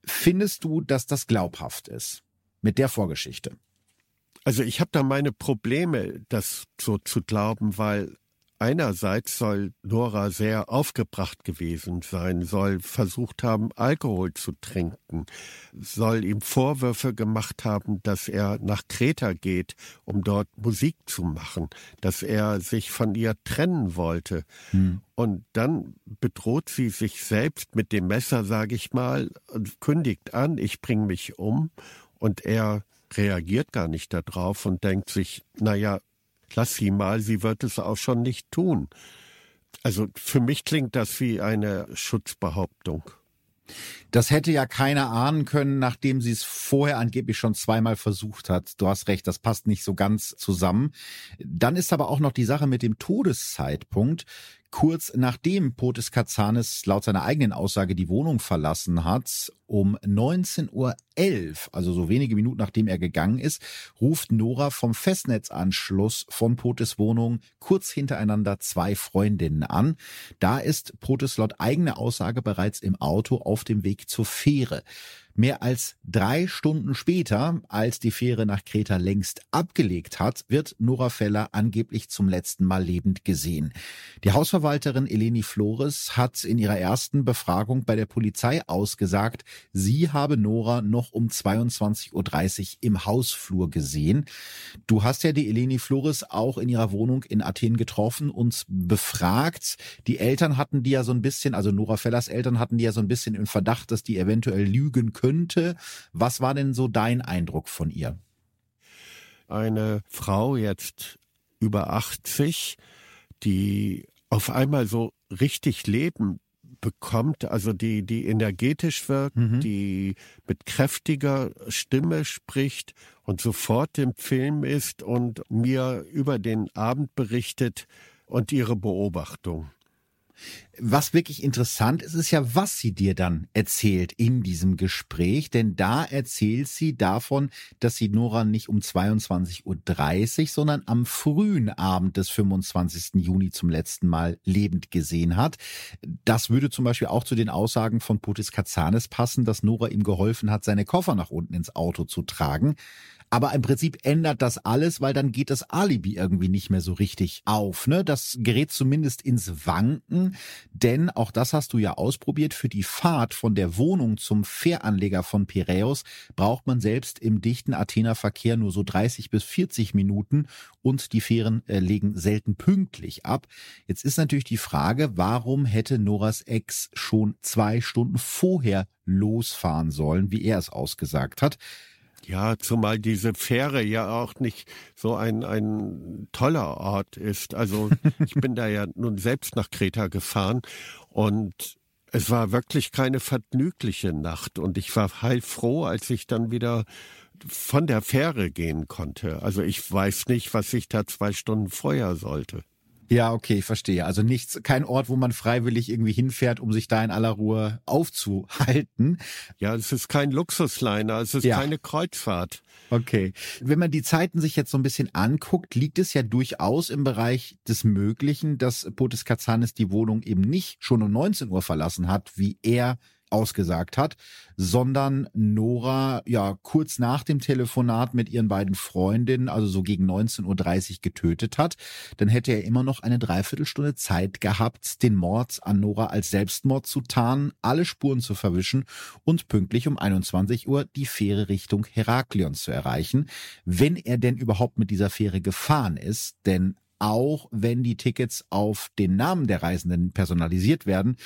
Findest du, dass das glaubhaft ist mit der Vorgeschichte? Also ich habe da meine Probleme, das so zu glauben, weil Einerseits soll Nora sehr aufgebracht gewesen sein, soll versucht haben, Alkohol zu trinken, soll ihm Vorwürfe gemacht haben, dass er nach Kreta geht, um dort Musik zu machen, dass er sich von ihr trennen wollte. Hm. Und dann bedroht sie sich selbst mit dem Messer, sage ich mal, und kündigt an, ich bringe mich um. Und er reagiert gar nicht darauf und denkt sich, naja, lass sie mal, sie wird es auch schon nicht tun. Also für mich klingt das wie eine Schutzbehauptung. Das hätte ja keiner ahnen können, nachdem sie es vorher angeblich schon zweimal versucht hat. Du hast recht, das passt nicht so ganz zusammen. Dann ist aber auch noch die Sache mit dem Todeszeitpunkt. Kurz nachdem Potis Katsanis laut seiner eigenen Aussage die Wohnung verlassen hat, um 19.11 Uhr, also so wenige Minuten nachdem er gegangen ist, ruft Nora vom Festnetzanschluss von Potis Wohnung kurz hintereinander zwei Freundinnen an. Da ist Potis laut eigener Aussage bereits im Auto auf dem Weg zur Fähre. Mehr als drei Stunden später, als die Fähre nach Kreta längst abgelegt hat, wird Nora Feller angeblich zum letzten Mal lebend gesehen. Die Hausverwalterin Eleni Flores hat in ihrer ersten Befragung bei der Polizei ausgesagt, sie habe Nora noch um 22.30 Uhr im Hausflur gesehen. Du hast ja die Eleni Flores auch in ihrer Wohnung in Athen getroffen und befragt. Die Eltern hatten die ja so ein bisschen, also Nora Fellers Eltern hatten die ja so ein bisschen im Verdacht, dass die eventuell lügen könnte. Was war denn so dein Eindruck von ihr? Eine Frau jetzt über 80, die auf einmal so richtig Leben bekommt, also die, die energetisch wirkt, mhm. die mit kräftiger Stimme spricht und sofort im Film ist und mir über den Abend berichtet und ihre Beobachtung. Was wirklich interessant ist, ist ja, was sie dir dann erzählt in diesem Gespräch, denn da erzählt sie davon, dass sie Nora nicht um 22.30 Uhr, sondern am frühen Abend des 25. Juni zum letzten Mal lebend gesehen hat. Das würde zum Beispiel auch zu den Aussagen von Putis Katsanis passen, dass Nora ihm geholfen hat, seine Koffer nach unten ins Auto zu tragen. Aber im Prinzip ändert das alles, weil dann geht das Alibi irgendwie nicht mehr so richtig auf. Ne? Das gerät zumindest ins Wanken, denn auch das hast du ja ausprobiert. Für die Fahrt von der Wohnung zum Fähranleger von Piräus braucht man selbst im dichten Athener Verkehr nur so 30 bis 40 Minuten und die Fähren äh, legen selten pünktlich ab. Jetzt ist natürlich die Frage, warum hätte Noras Ex schon zwei Stunden vorher losfahren sollen, wie er es ausgesagt hat? Ja, zumal diese Fähre ja auch nicht so ein, ein toller Ort ist. Also ich bin da ja nun selbst nach Kreta gefahren und es war wirklich keine vergnügliche Nacht und ich war heilfroh, als ich dann wieder von der Fähre gehen konnte. Also ich weiß nicht, was ich da zwei Stunden vorher sollte. Ja, okay, ich verstehe. Also nichts, kein Ort, wo man freiwillig irgendwie hinfährt, um sich da in aller Ruhe aufzuhalten. Ja, es ist kein Luxusliner, es ist ja. keine Kreuzfahrt. Okay. Wenn man die Zeiten sich jetzt so ein bisschen anguckt, liegt es ja durchaus im Bereich des Möglichen, dass Potis Katsanis die Wohnung eben nicht schon um 19 Uhr verlassen hat, wie er ausgesagt hat, sondern Nora ja kurz nach dem Telefonat mit ihren beiden Freundinnen, also so gegen 19.30 Uhr getötet hat, dann hätte er immer noch eine Dreiviertelstunde Zeit gehabt, den Mord an Nora als Selbstmord zu tarnen, alle Spuren zu verwischen und pünktlich um 21 Uhr die Fähre Richtung Heraklion zu erreichen, wenn er denn überhaupt mit dieser Fähre gefahren ist, denn auch wenn die Tickets auf den Namen der Reisenden personalisiert werden,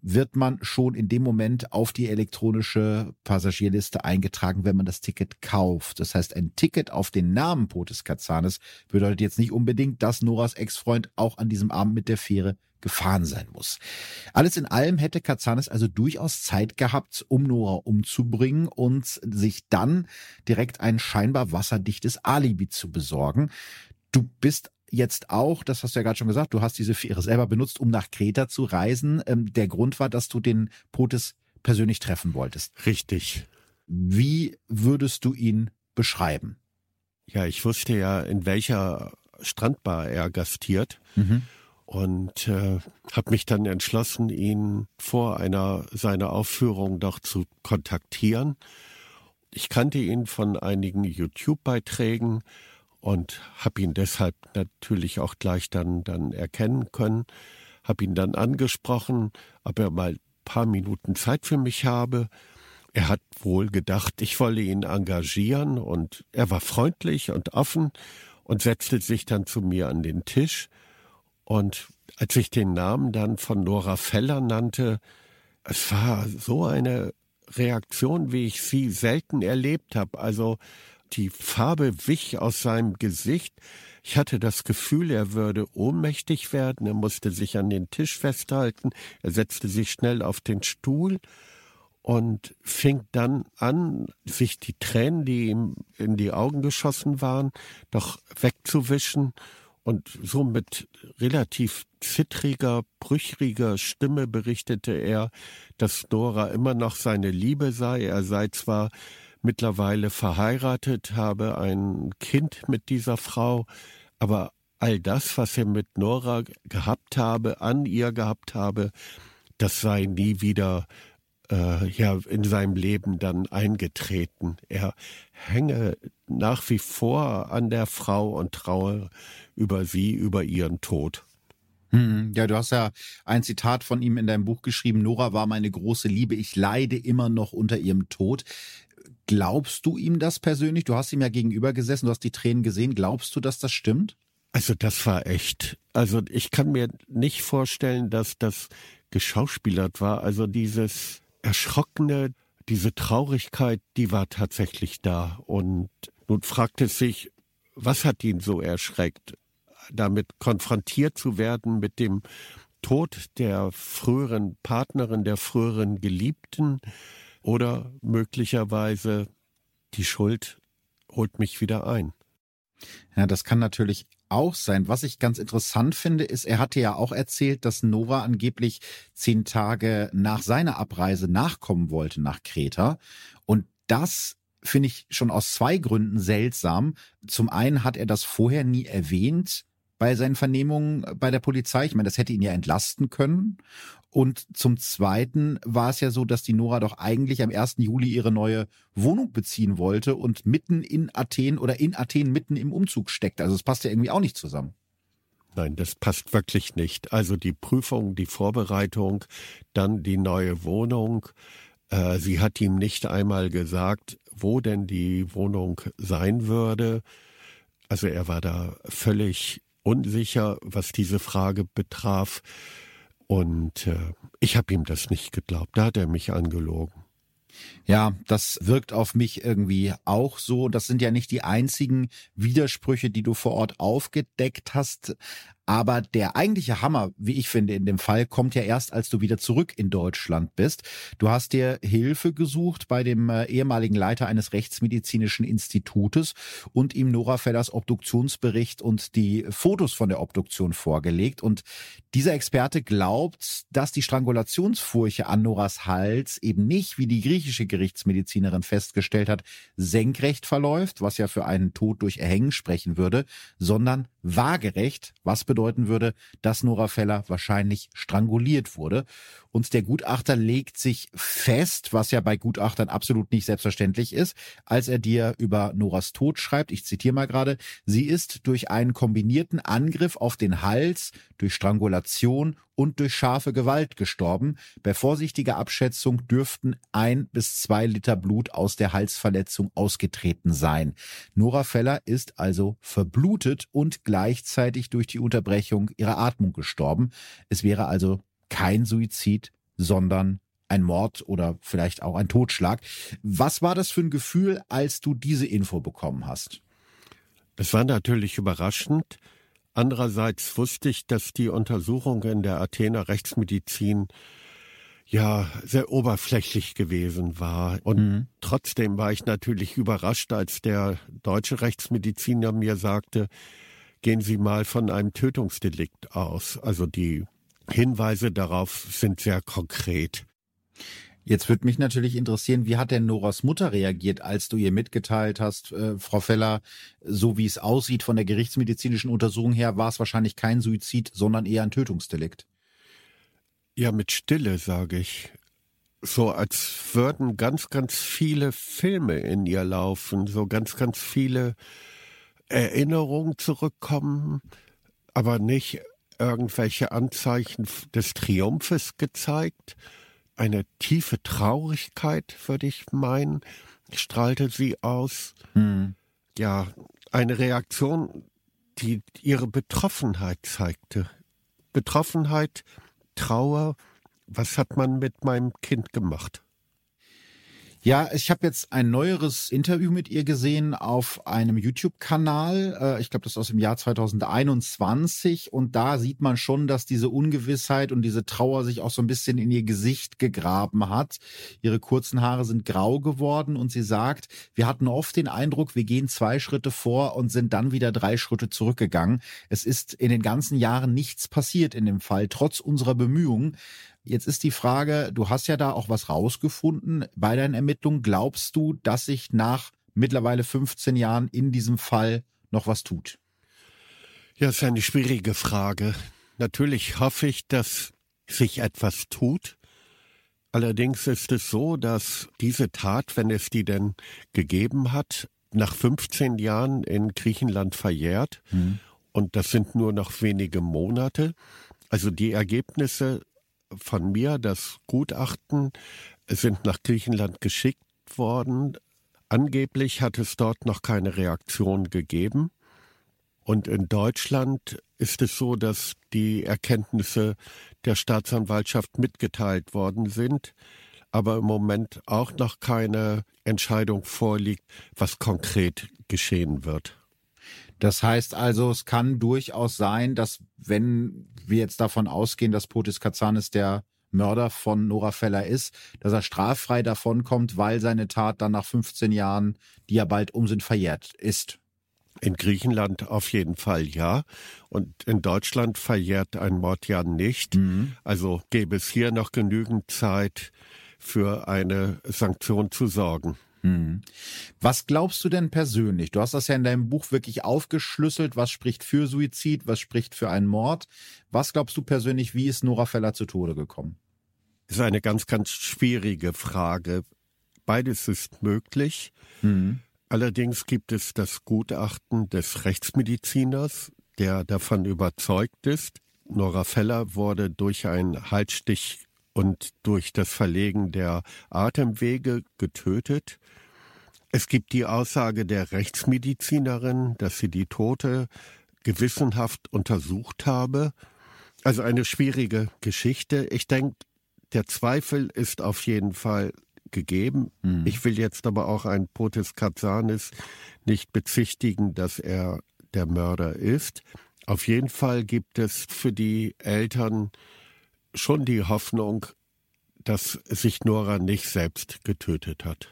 wird man schon in dem Moment auf die elektronische Passagierliste eingetragen, wenn man das Ticket kauft. Das heißt, ein Ticket auf den Namen Potes Katsanes bedeutet jetzt nicht unbedingt, dass Noras Ex-Freund auch an diesem Abend mit der Fähre gefahren sein muss. Alles in allem hätte Katsanis also durchaus Zeit gehabt, um Nora umzubringen und sich dann direkt ein scheinbar wasserdichtes Alibi zu besorgen. Du bist jetzt auch, das hast du ja gerade schon gesagt, du hast diese Fähre selber benutzt, um nach Kreta zu reisen. Ähm, der Grund war, dass du den Potes persönlich treffen wolltest. Richtig. Wie würdest du ihn beschreiben? Ja, ich wusste ja, in welcher Strandbar er gastiert. Mhm. Und äh, habe mich dann entschlossen, ihn vor einer seiner Aufführung doch zu kontaktieren. Ich kannte ihn von einigen YouTube-Beiträgen, und habe ihn deshalb natürlich auch gleich dann, dann erkennen können, habe ihn dann angesprochen, ob er mal paar Minuten Zeit für mich habe. Er hat wohl gedacht, ich wolle ihn engagieren und er war freundlich und offen und setzte sich dann zu mir an den Tisch. Und als ich den Namen dann von Nora Feller nannte, es war so eine Reaktion, wie ich sie selten erlebt habe. Also die Farbe wich aus seinem Gesicht. Ich hatte das Gefühl, er würde ohnmächtig werden. Er musste sich an den Tisch festhalten. Er setzte sich schnell auf den Stuhl und fing dann an, sich die Tränen, die ihm in die Augen geschossen waren, doch wegzuwischen und so mit relativ zittriger, brüchriger Stimme berichtete er, dass Dora immer noch seine Liebe sei. Er sei zwar mittlerweile verheiratet, habe ein Kind mit dieser Frau, aber all das, was er mit Nora gehabt habe, an ihr gehabt habe, das sei nie wieder äh, ja in seinem Leben dann eingetreten. Er hänge nach wie vor an der Frau und traue über sie, über ihren Tod. Hm, ja, du hast ja ein Zitat von ihm in deinem Buch geschrieben, Nora war meine große Liebe, ich leide immer noch unter ihrem Tod. Glaubst du ihm das persönlich? Du hast ihm ja gegenüber gesessen, du hast die Tränen gesehen. Glaubst du, dass das stimmt? Also das war echt. Also ich kann mir nicht vorstellen, dass das geschauspielert war. Also dieses Erschrockene, diese Traurigkeit, die war tatsächlich da. Und nun fragt es sich, was hat ihn so erschreckt? Damit konfrontiert zu werden mit dem Tod der früheren Partnerin, der früheren Geliebten, oder möglicherweise die Schuld holt mich wieder ein. Ja, das kann natürlich auch sein. Was ich ganz interessant finde, ist, er hatte ja auch erzählt, dass Nora angeblich zehn Tage nach seiner Abreise nachkommen wollte nach Kreta. Und das finde ich schon aus zwei Gründen seltsam. Zum einen hat er das vorher nie erwähnt, bei seinen Vernehmungen bei der Polizei? Ich meine, das hätte ihn ja entlasten können. Und zum Zweiten war es ja so, dass die Nora doch eigentlich am 1. Juli ihre neue Wohnung beziehen wollte und mitten in Athen oder in Athen mitten im Umzug steckt. Also es passt ja irgendwie auch nicht zusammen. Nein, das passt wirklich nicht. Also die Prüfung, die Vorbereitung, dann die neue Wohnung. Äh, sie hat ihm nicht einmal gesagt, wo denn die Wohnung sein würde. Also er war da völlig unsicher, was diese Frage betraf. Und äh, ich habe ihm das nicht geglaubt. Da hat er mich angelogen. Ja, das wirkt auf mich irgendwie auch so. Das sind ja nicht die einzigen Widersprüche, die du vor Ort aufgedeckt hast. Aber der eigentliche Hammer, wie ich finde, in dem Fall kommt ja erst, als du wieder zurück in Deutschland bist. Du hast dir Hilfe gesucht bei dem äh, ehemaligen Leiter eines rechtsmedizinischen Institutes und ihm Nora Fellers Obduktionsbericht und die Fotos von der Obduktion vorgelegt. Und dieser Experte glaubt, dass die Strangulationsfurche an Noras Hals eben nicht, wie die griechische Gerichtsmedizinerin festgestellt hat, senkrecht verläuft, was ja für einen Tod durch Erhängen sprechen würde, sondern waagerecht, was bedeuten würde, dass Nora Feller wahrscheinlich stranguliert wurde. Und der Gutachter legt sich fest, was ja bei Gutachtern absolut nicht selbstverständlich ist, als er dir über Noras Tod schreibt, ich zitiere mal gerade, sie ist durch einen kombinierten Angriff auf den Hals, durch Strangulation und durch scharfe Gewalt gestorben. Bei vorsichtiger Abschätzung dürften ein bis zwei Liter Blut aus der Halsverletzung ausgetreten sein. Nora Feller ist also verblutet und gleichzeitig durch die Unterbrechung ihrer Atmung gestorben. Es wäre also kein Suizid, sondern ein Mord oder vielleicht auch ein Totschlag. Was war das für ein Gefühl, als du diese Info bekommen hast? Es war natürlich überraschend. Andererseits wusste ich, dass die Untersuchung in der Athener Rechtsmedizin ja sehr oberflächlich gewesen war. Und mhm. trotzdem war ich natürlich überrascht, als der deutsche Rechtsmediziner mir sagte, gehen Sie mal von einem Tötungsdelikt aus. Also die Hinweise darauf sind sehr konkret. Jetzt würde mich natürlich interessieren, wie hat denn Noras Mutter reagiert, als du ihr mitgeteilt hast, äh, Frau Feller, so wie es aussieht von der gerichtsmedizinischen Untersuchung her, war es wahrscheinlich kein Suizid, sondern eher ein Tötungsdelikt. Ja, mit Stille, sage ich. So als würden ganz, ganz viele Filme in ihr laufen, so ganz, ganz viele Erinnerungen zurückkommen, aber nicht irgendwelche Anzeichen des Triumphes gezeigt, eine tiefe Traurigkeit, würde ich meinen, strahlte sie aus. Mhm. Ja, eine Reaktion, die ihre Betroffenheit zeigte. Betroffenheit, Trauer, was hat man mit meinem Kind gemacht? Ja, ich habe jetzt ein neueres Interview mit ihr gesehen auf einem YouTube-Kanal. Äh, ich glaube, das ist aus dem Jahr 2021. Und da sieht man schon, dass diese Ungewissheit und diese Trauer sich auch so ein bisschen in ihr Gesicht gegraben hat. Ihre kurzen Haare sind grau geworden und sie sagt, wir hatten oft den Eindruck, wir gehen zwei Schritte vor und sind dann wieder drei Schritte zurückgegangen. Es ist in den ganzen Jahren nichts passiert in dem Fall, trotz unserer Bemühungen. Jetzt ist die Frage, du hast ja da auch was rausgefunden bei deinen Ermittlungen. Glaubst du, dass sich nach mittlerweile 15 Jahren in diesem Fall noch was tut? Ja, ist eine schwierige Frage. Natürlich hoffe ich, dass sich etwas tut. Allerdings ist es so, dass diese Tat, wenn es die denn gegeben hat, nach 15 Jahren in Griechenland verjährt. Mhm. Und das sind nur noch wenige Monate. Also die Ergebnisse von mir, das Gutachten, sind nach Griechenland geschickt worden. Angeblich hat es dort noch keine Reaktion gegeben. Und in Deutschland ist es so, dass die Erkenntnisse der Staatsanwaltschaft mitgeteilt worden sind, aber im Moment auch noch keine Entscheidung vorliegt, was konkret geschehen wird. Das heißt also, es kann durchaus sein, dass wenn wir jetzt davon ausgehen, dass Potis Katsanis der Mörder von Nora Feller ist, dass er straffrei davonkommt, weil seine Tat dann nach 15 Jahren, die ja bald um sind, verjährt ist. In Griechenland auf jeden Fall ja. Und in Deutschland verjährt ein Mord ja nicht. Mhm. Also gäbe es hier noch genügend Zeit, für eine Sanktion zu sorgen. Hm. Was glaubst du denn persönlich? Du hast das ja in deinem Buch wirklich aufgeschlüsselt. Was spricht für Suizid? Was spricht für einen Mord? Was glaubst du persönlich, wie ist Nora Feller zu Tode gekommen? Das ist eine ganz, ganz schwierige Frage. Beides ist möglich. Mhm. Allerdings gibt es das Gutachten des Rechtsmediziners, der davon überzeugt ist, Nora Feller wurde durch einen Halsstich und durch das Verlegen der Atemwege getötet. Es gibt die Aussage der Rechtsmedizinerin, dass sie die Tote gewissenhaft untersucht habe. Also eine schwierige Geschichte. Ich denke, der Zweifel ist auf jeden Fall gegeben. Mhm. Ich will jetzt aber auch ein Potes Katsanis nicht bezichtigen, dass er der Mörder ist. Auf jeden Fall gibt es für die Eltern schon die Hoffnung, dass sich Nora nicht selbst getötet hat.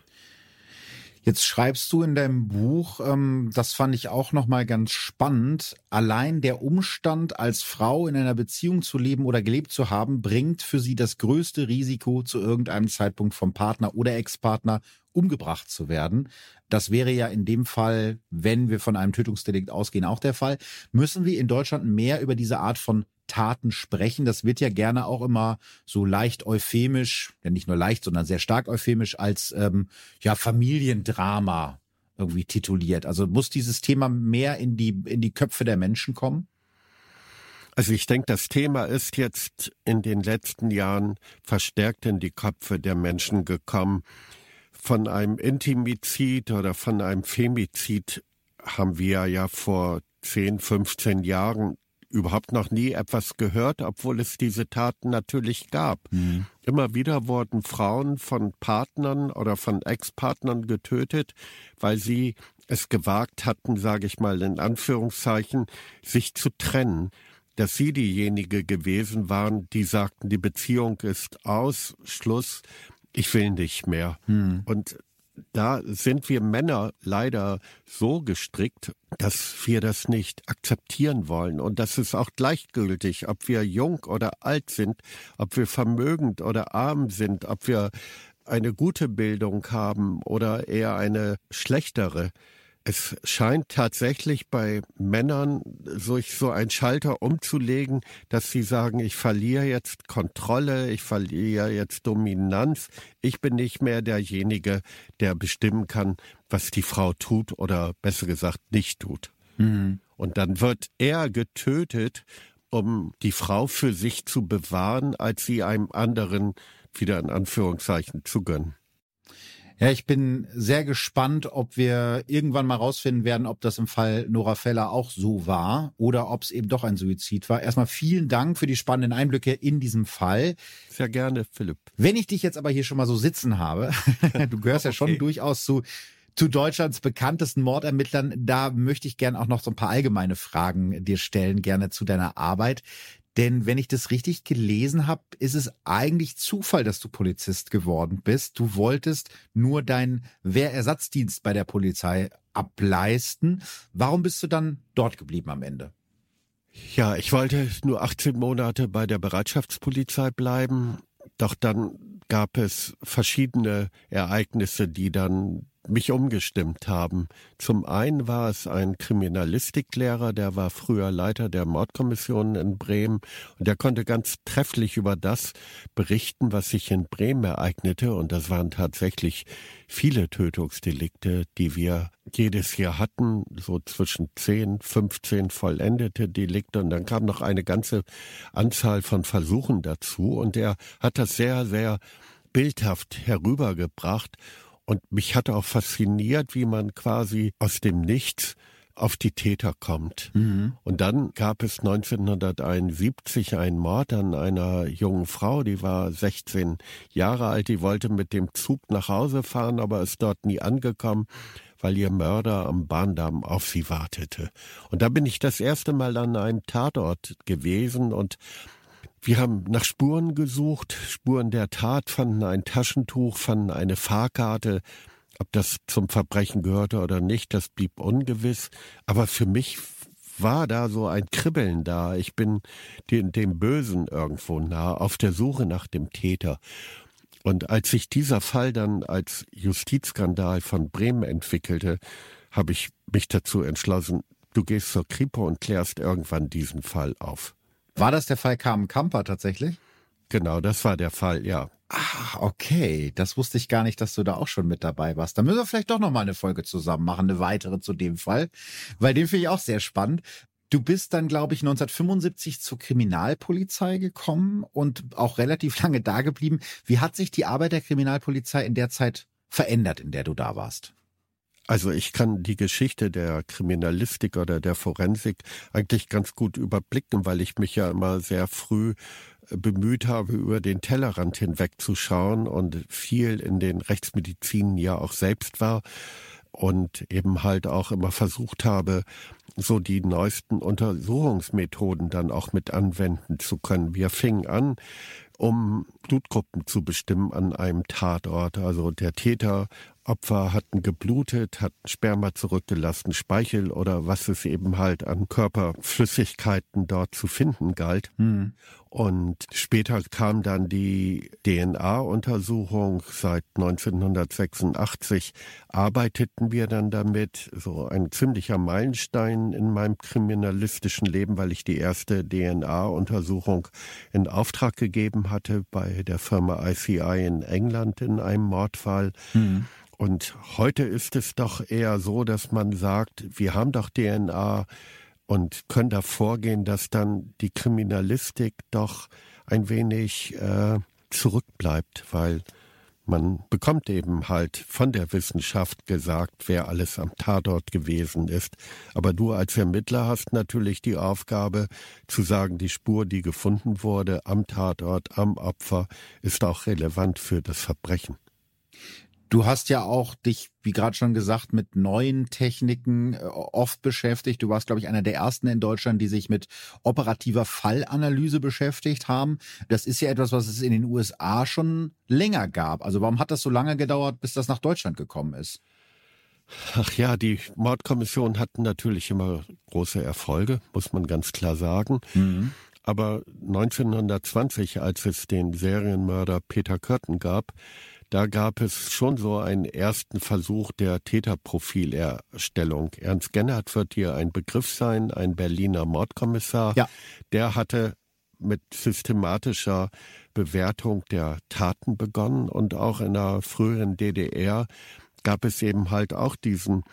Jetzt schreibst du in deinem Buch, ähm, das fand ich auch noch mal ganz spannend. Allein der Umstand, als Frau in einer Beziehung zu leben oder gelebt zu haben, bringt für sie das größte Risiko, zu irgendeinem Zeitpunkt vom Partner oder Ex-Partner umgebracht zu werden. Das wäre ja in dem Fall, wenn wir von einem Tötungsdelikt ausgehen, auch der Fall. Müssen wir in Deutschland mehr über diese Art von Taten sprechen. Das wird ja gerne auch immer so leicht euphemisch, ja nicht nur leicht, sondern sehr stark euphemisch als ähm, ja Familiendrama irgendwie tituliert. Also muss dieses Thema mehr in die in die Köpfe der Menschen kommen? Also ich denke, das Thema ist jetzt in den letzten Jahren verstärkt in die Köpfe der Menschen gekommen. Von einem Intimizid oder von einem Femizid haben wir ja vor 10, 15 Jahren überhaupt noch nie etwas gehört, obwohl es diese Taten natürlich gab. Mhm. Immer wieder wurden Frauen von Partnern oder von Ex-Partnern getötet, weil sie es gewagt hatten, sage ich mal in Anführungszeichen, sich zu trennen. Dass sie diejenige gewesen waren, die sagten, die Beziehung ist aus, Schluss, ich will nicht mehr. Mhm. Und da sind wir Männer leider so gestrickt, dass wir das nicht akzeptieren wollen. Und das ist auch gleichgültig, ob wir jung oder alt sind, ob wir vermögend oder arm sind, ob wir eine gute Bildung haben oder eher eine schlechtere. Es scheint tatsächlich bei Männern sich so ein Schalter umzulegen, dass sie sagen, ich verliere jetzt Kontrolle, ich verliere jetzt Dominanz, ich bin nicht mehr derjenige, der bestimmen kann, was die Frau tut oder besser gesagt nicht tut. Mhm. Und dann wird er getötet, um die Frau für sich zu bewahren, als sie einem anderen wieder in Anführungszeichen zu gönnen. Ja, ich bin sehr gespannt, ob wir irgendwann mal rausfinden werden, ob das im Fall Nora Feller auch so war oder ob es eben doch ein Suizid war. Erstmal vielen Dank für die spannenden Einblicke in diesem Fall. Sehr gerne, Philipp. Wenn ich dich jetzt aber hier schon mal so sitzen habe, du gehörst okay. ja schon durchaus zu zu Deutschlands bekanntesten Mordermittlern. Da möchte ich gern auch noch so ein paar allgemeine Fragen dir stellen, gerne zu deiner Arbeit. Denn wenn ich das richtig gelesen habe, ist es eigentlich Zufall, dass du Polizist geworden bist. Du wolltest nur deinen Wehrersatzdienst bei der Polizei ableisten. Warum bist du dann dort geblieben am Ende? Ja, ich wollte nur 18 Monate bei der Bereitschaftspolizei bleiben. Doch dann gab es verschiedene Ereignisse, die dann mich umgestimmt haben. Zum einen war es ein Kriminalistiklehrer, der war früher Leiter der Mordkommission in Bremen. Und der konnte ganz trefflich über das berichten, was sich in Bremen ereignete. Und das waren tatsächlich viele Tötungsdelikte, die wir jedes Jahr hatten, so zwischen 10, 15 vollendete Delikte. Und dann kam noch eine ganze Anzahl von Versuchen dazu. Und er hat das sehr, sehr bildhaft herübergebracht und mich hat auch fasziniert, wie man quasi aus dem Nichts auf die Täter kommt. Mhm. Und dann gab es 1971 einen Mord an einer jungen Frau, die war 16 Jahre alt, die wollte mit dem Zug nach Hause fahren, aber ist dort nie angekommen, weil ihr Mörder am Bahndamm auf sie wartete. Und da bin ich das erste Mal an einem Tatort gewesen und wir haben nach Spuren gesucht, Spuren der Tat, fanden ein Taschentuch, fanden eine Fahrkarte. Ob das zum Verbrechen gehörte oder nicht, das blieb ungewiss. Aber für mich war da so ein Kribbeln da. Ich bin dem, dem Bösen irgendwo nah, auf der Suche nach dem Täter. Und als sich dieser Fall dann als Justizskandal von Bremen entwickelte, habe ich mich dazu entschlossen, du gehst zur Kripo und klärst irgendwann diesen Fall auf. War das der Fall Carmen Kamper tatsächlich? Genau, das war der Fall, ja. Ah, okay. Das wusste ich gar nicht, dass du da auch schon mit dabei warst. Da müssen wir vielleicht doch noch mal eine Folge zusammen machen, eine weitere zu dem Fall, weil den finde ich auch sehr spannend. Du bist dann, glaube ich, 1975 zur Kriminalpolizei gekommen und auch relativ lange da geblieben. Wie hat sich die Arbeit der Kriminalpolizei in der Zeit verändert, in der du da warst? Also ich kann die Geschichte der Kriminalistik oder der Forensik eigentlich ganz gut überblicken, weil ich mich ja immer sehr früh äh, bemüht habe, über den Tellerrand hinwegzuschauen und viel in den Rechtsmedizinen ja auch selbst war und eben halt auch immer versucht habe, so die neuesten Untersuchungsmethoden dann auch mit anwenden zu können. Wir fingen an, um Blutgruppen zu bestimmen an einem Tatort. Also der Täter Opfer hatten geblutet, hatten Sperma zurückgelassen, Speichel oder was es eben halt an Körperflüssigkeiten dort zu finden galt. Mhm. Und später kam dann die DNA-Untersuchung. Seit 1986 arbeiteten wir dann damit. So ein ziemlicher Meilenstein in meinem kriminalistischen Leben, weil ich die erste DNA-Untersuchung in Auftrag gegeben hatte bei der Firma ICI in England in einem Mordfall. Mhm. Und heute ist es doch eher so, dass man sagt, wir haben doch DNA und können da vorgehen, dass dann die Kriminalistik doch ein wenig äh, zurückbleibt, weil man bekommt eben halt von der Wissenschaft gesagt, wer alles am Tatort gewesen ist. Aber du als Ermittler hast natürlich die Aufgabe zu sagen, die Spur, die gefunden wurde am Tatort, am Opfer, ist auch relevant für das Verbrechen. Du hast ja auch dich, wie gerade schon gesagt, mit neuen Techniken äh, oft beschäftigt. Du warst, glaube ich, einer der ersten in Deutschland, die sich mit operativer Fallanalyse beschäftigt haben. Das ist ja etwas, was es in den USA schon länger gab. Also warum hat das so lange gedauert, bis das nach Deutschland gekommen ist? Ach ja, die Mordkommission hatten natürlich immer große Erfolge, muss man ganz klar sagen. Mhm. Aber 1920, als es den Serienmörder Peter Körten gab, da gab es schon so einen ersten Versuch der Täterprofilerstellung. Ernst Gennert wird hier ein Begriff sein, ein Berliner Mordkommissar. Ja. Der hatte mit systematischer Bewertung der Taten begonnen und auch in der früheren DDR gab es eben halt auch diesen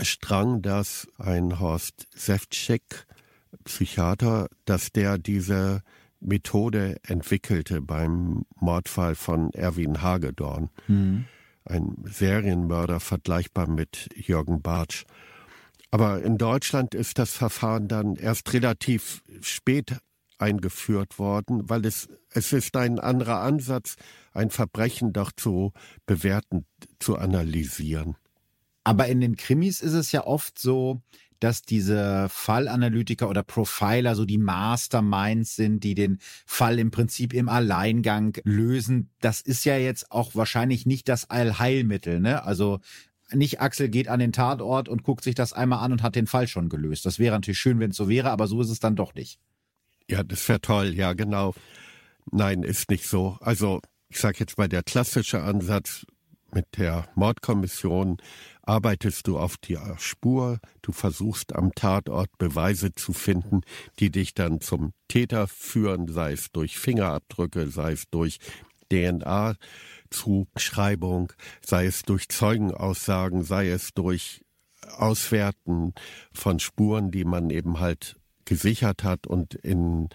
Strang, dass ein Horst Sefcik, Psychiater, dass der diese Methode entwickelte beim Mordfall von Erwin Hagedorn. Mhm. Ein Serienmörder vergleichbar mit Jürgen Bartsch. Aber in Deutschland ist das Verfahren dann erst relativ spät eingeführt worden, weil es, es ist ein anderer Ansatz, ein Verbrechen doch zu bewerten, zu analysieren. Aber in den Krimis ist es ja oft so, dass diese Fallanalytiker oder Profiler so die Masterminds sind, die den Fall im Prinzip im Alleingang lösen. Das ist ja jetzt auch wahrscheinlich nicht das Allheilmittel, ne? Also nicht Axel geht an den Tatort und guckt sich das einmal an und hat den Fall schon gelöst. Das wäre natürlich schön, wenn es so wäre, aber so ist es dann doch nicht. Ja, das wäre toll, ja, genau. Nein, ist nicht so. Also, ich sage jetzt mal, der klassische Ansatz mit der Mordkommission arbeitest du auf die Spur, du versuchst am Tatort Beweise zu finden, die dich dann zum Täter führen, sei es durch Fingerabdrücke, sei es durch DNA-Zuschreibung, sei es durch Zeugenaussagen, sei es durch Auswerten von Spuren, die man eben halt gesichert hat und in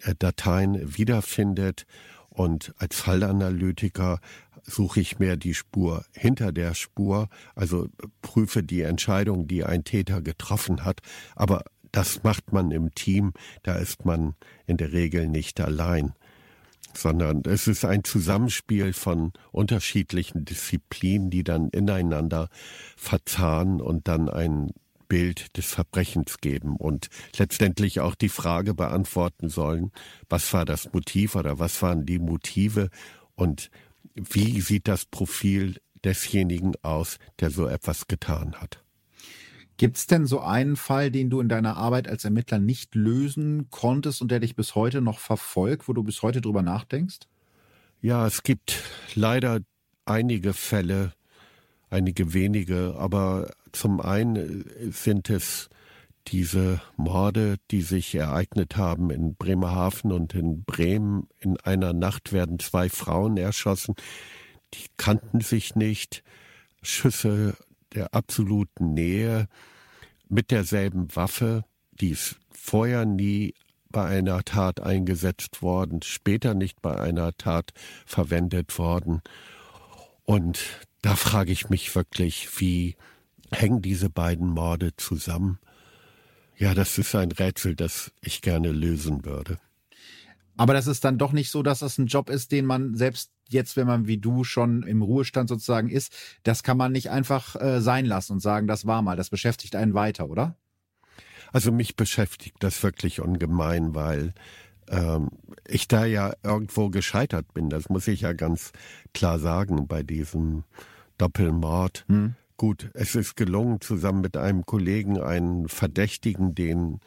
äh, Dateien wiederfindet. Und als Fallanalytiker suche ich mehr die Spur hinter der Spur, also prüfe die Entscheidung, die ein Täter getroffen hat. Aber das macht man im Team, da ist man in der Regel nicht allein, sondern es ist ein Zusammenspiel von unterschiedlichen Disziplinen, die dann ineinander verzahnen und dann ein Bild des Verbrechens geben und letztendlich auch die Frage beantworten sollen, was war das Motiv oder was waren die Motive und wie sieht das Profil desjenigen aus, der so etwas getan hat? Gibt es denn so einen Fall, den du in deiner Arbeit als Ermittler nicht lösen konntest und der dich bis heute noch verfolgt, wo du bis heute drüber nachdenkst? Ja, es gibt leider einige Fälle, einige wenige, aber zum einen sind es diese Morde, die sich ereignet haben in Bremerhaven und in Bremen. In einer Nacht werden zwei Frauen erschossen, die kannten sich nicht. Schüsse der absoluten Nähe mit derselben Waffe, die ist vorher nie bei einer Tat eingesetzt worden, später nicht bei einer Tat verwendet worden. Und da frage ich mich wirklich, wie hängen diese beiden Morde zusammen? Ja, das ist ein Rätsel, das ich gerne lösen würde. Aber das ist dann doch nicht so, dass das ein Job ist, den man selbst jetzt, wenn man wie du schon im Ruhestand sozusagen ist, das kann man nicht einfach äh, sein lassen und sagen, das war mal, das beschäftigt einen weiter, oder? Also mich beschäftigt das wirklich ungemein, weil ähm, ich da ja irgendwo gescheitert bin. Das muss ich ja ganz klar sagen bei diesem Doppelmord. Hm. Gut, es ist gelungen, zusammen mit einem Kollegen einen Verdächtigen, den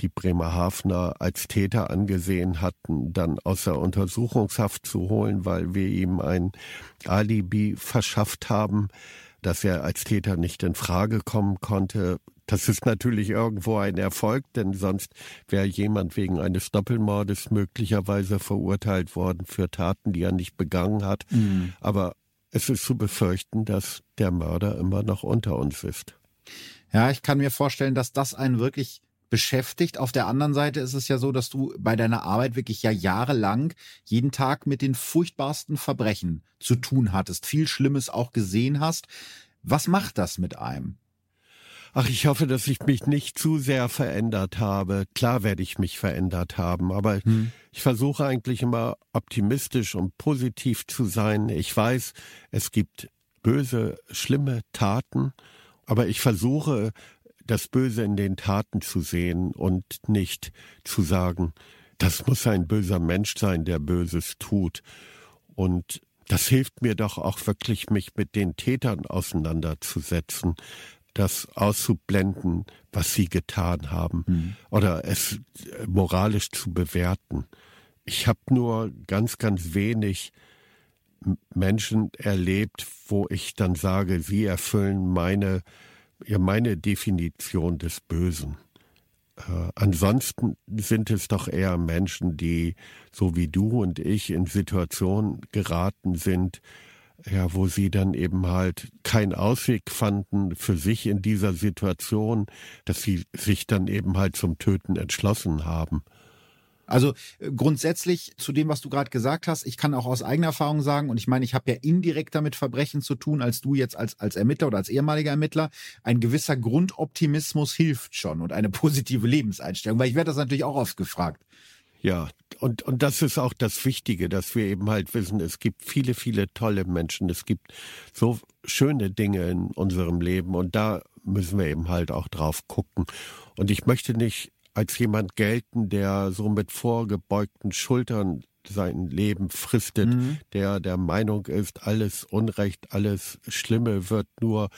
die Bremerhavener als Täter angesehen hatten, dann aus der Untersuchungshaft zu holen, weil wir ihm ein Alibi verschafft haben, dass er als Täter nicht in Frage kommen konnte. Das ist natürlich irgendwo ein Erfolg, denn sonst wäre jemand wegen eines Doppelmordes möglicherweise verurteilt worden für Taten, die er nicht begangen hat. Mhm. Aber es ist zu befürchten, dass der Mörder immer noch unter uns ist. Ja, ich kann mir vorstellen, dass das einen wirklich beschäftigt. Auf der anderen Seite ist es ja so, dass du bei deiner Arbeit wirklich ja jahrelang jeden Tag mit den furchtbarsten Verbrechen zu tun hattest, viel Schlimmes auch gesehen hast. Was macht das mit einem? Ach, ich hoffe, dass ich mich nicht zu sehr verändert habe. Klar werde ich mich verändert haben, aber hm. ich versuche eigentlich immer optimistisch und positiv zu sein. Ich weiß, es gibt böse, schlimme Taten, aber ich versuche, das Böse in den Taten zu sehen und nicht zu sagen, das muss ein böser Mensch sein, der Böses tut. Und das hilft mir doch auch wirklich, mich mit den Tätern auseinanderzusetzen das auszublenden, was sie getan haben mhm. oder es moralisch zu bewerten. Ich habe nur ganz, ganz wenig Menschen erlebt, wo ich dann sage, sie erfüllen meine, ja, meine Definition des Bösen. Äh, ansonsten sind es doch eher Menschen, die, so wie du und ich, in Situationen geraten sind, ja, wo sie dann eben halt keinen Ausweg fanden für sich in dieser Situation, dass sie sich dann eben halt zum Töten entschlossen haben. Also äh, grundsätzlich zu dem, was du gerade gesagt hast, ich kann auch aus eigener Erfahrung sagen, und ich meine, ich habe ja indirekt damit Verbrechen zu tun, als du jetzt als, als Ermittler oder als ehemaliger Ermittler, ein gewisser Grundoptimismus hilft schon und eine positive Lebenseinstellung, weil ich werde das natürlich auch oft gefragt. Ja, und, und das ist auch das Wichtige, dass wir eben halt wissen, es gibt viele, viele tolle Menschen, es gibt so schöne Dinge in unserem Leben und da müssen wir eben halt auch drauf gucken. Und ich möchte nicht als jemand gelten, der so mit vorgebeugten Schultern sein Leben fristet, mhm. der der Meinung ist, alles Unrecht, alles Schlimme wird nur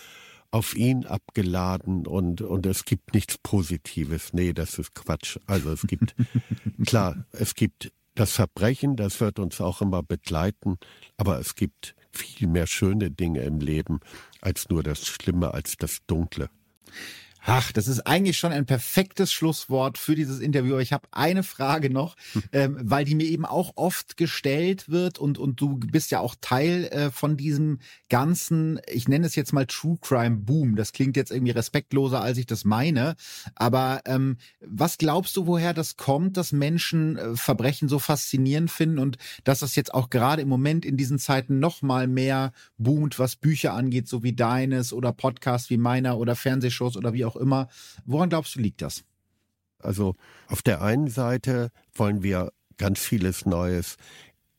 auf ihn abgeladen und, und es gibt nichts Positives. Nee, das ist Quatsch. Also es gibt, klar, es gibt das Verbrechen, das wird uns auch immer begleiten, aber es gibt viel mehr schöne Dinge im Leben als nur das Schlimme, als das Dunkle. Ach, das ist eigentlich schon ein perfektes Schlusswort für dieses Interview. Ich habe eine Frage noch, hm. ähm, weil die mir eben auch oft gestellt wird und, und du bist ja auch Teil äh, von diesem ganzen, ich nenne es jetzt mal True Crime Boom. Das klingt jetzt irgendwie respektloser, als ich das meine. Aber ähm, was glaubst du, woher das kommt, dass Menschen äh, Verbrechen so faszinierend finden und dass das jetzt auch gerade im Moment in diesen Zeiten noch mal mehr boomt, was Bücher angeht, so wie deines oder Podcasts wie meiner oder Fernsehshows oder wie auch auch immer. Woran glaubst du, liegt das? Also auf der einen Seite wollen wir ganz vieles Neues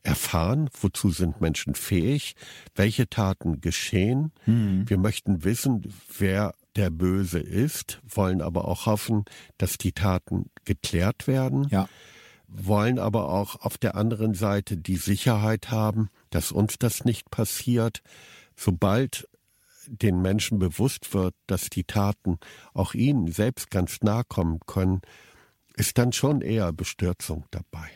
erfahren, wozu sind Menschen fähig, welche Taten geschehen. Mhm. Wir möchten wissen, wer der Böse ist, wollen aber auch hoffen, dass die Taten geklärt werden. Ja. Wollen aber auch auf der anderen Seite die Sicherheit haben, dass uns das nicht passiert. Sobald den Menschen bewusst wird, dass die Taten auch ihnen selbst ganz nahe kommen können, ist dann schon eher Bestürzung dabei.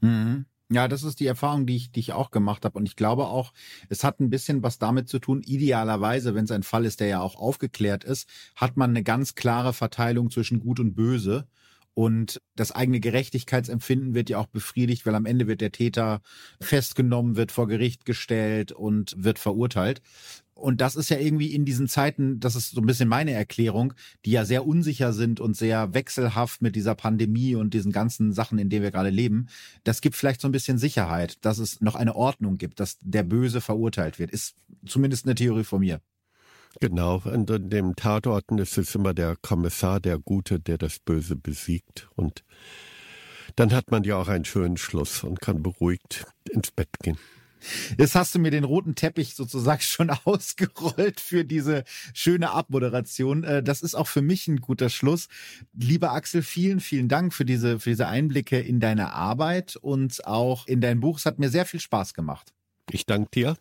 Mhm. Ja, das ist die Erfahrung, die ich, die ich auch gemacht habe. Und ich glaube auch, es hat ein bisschen was damit zu tun. Idealerweise, wenn es ein Fall ist, der ja auch aufgeklärt ist, hat man eine ganz klare Verteilung zwischen Gut und Böse. Und das eigene Gerechtigkeitsempfinden wird ja auch befriedigt, weil am Ende wird der Täter festgenommen, wird vor Gericht gestellt und wird verurteilt. Und das ist ja irgendwie in diesen Zeiten, das ist so ein bisschen meine Erklärung, die ja sehr unsicher sind und sehr wechselhaft mit dieser Pandemie und diesen ganzen Sachen, in denen wir gerade leben. Das gibt vielleicht so ein bisschen Sicherheit, dass es noch eine Ordnung gibt, dass der Böse verurteilt wird. Ist zumindest eine Theorie von mir. Genau, in dem Tatorten ist es immer der Kommissar, der Gute, der das Böse besiegt. Und dann hat man ja auch einen schönen Schluss und kann beruhigt ins Bett gehen. Jetzt hast du mir den roten Teppich sozusagen schon ausgerollt für diese schöne Abmoderation. Äh, das ist auch für mich ein guter Schluss. Lieber Axel, vielen, vielen Dank für diese, für diese Einblicke in deine Arbeit und auch in dein Buch. Es hat mir sehr viel Spaß gemacht. Ich danke dir.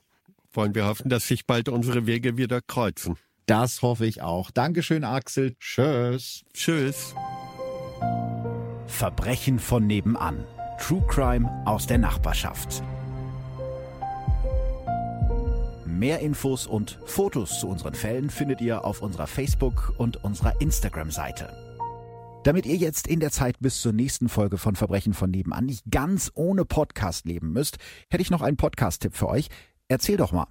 Wollen wir hoffen, dass sich bald unsere Wege wieder kreuzen. Das hoffe ich auch. Dankeschön, Axel. Tschüss. Tschüss. Verbrechen von nebenan. True Crime aus der Nachbarschaft. Mehr Infos und Fotos zu unseren Fällen findet ihr auf unserer Facebook- und unserer Instagram-Seite. Damit ihr jetzt in der Zeit bis zur nächsten Folge von Verbrechen von nebenan nicht ganz ohne Podcast leben müsst, hätte ich noch einen Podcast-Tipp für euch. Erzähl doch mal.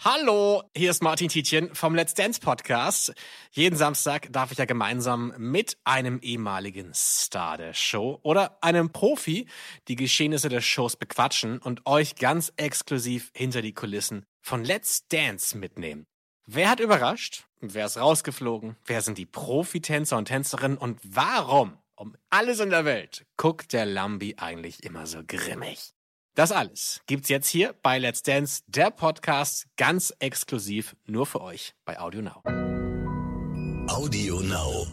Hallo, hier ist Martin Tietjen vom Let's Dance Podcast. Jeden Samstag darf ich ja gemeinsam mit einem ehemaligen Star der Show oder einem Profi die Geschehnisse der Shows bequatschen und euch ganz exklusiv hinter die Kulissen von Let's Dance mitnehmen. Wer hat überrascht? Wer ist rausgeflogen? Wer sind die Profitänzer und Tänzerinnen? Und warum, um alles in der Welt, guckt der Lambi eigentlich immer so grimmig? Das alles gibt's jetzt hier bei Let's Dance, der Podcast, ganz exklusiv nur für euch bei Audio Now. Audio Now.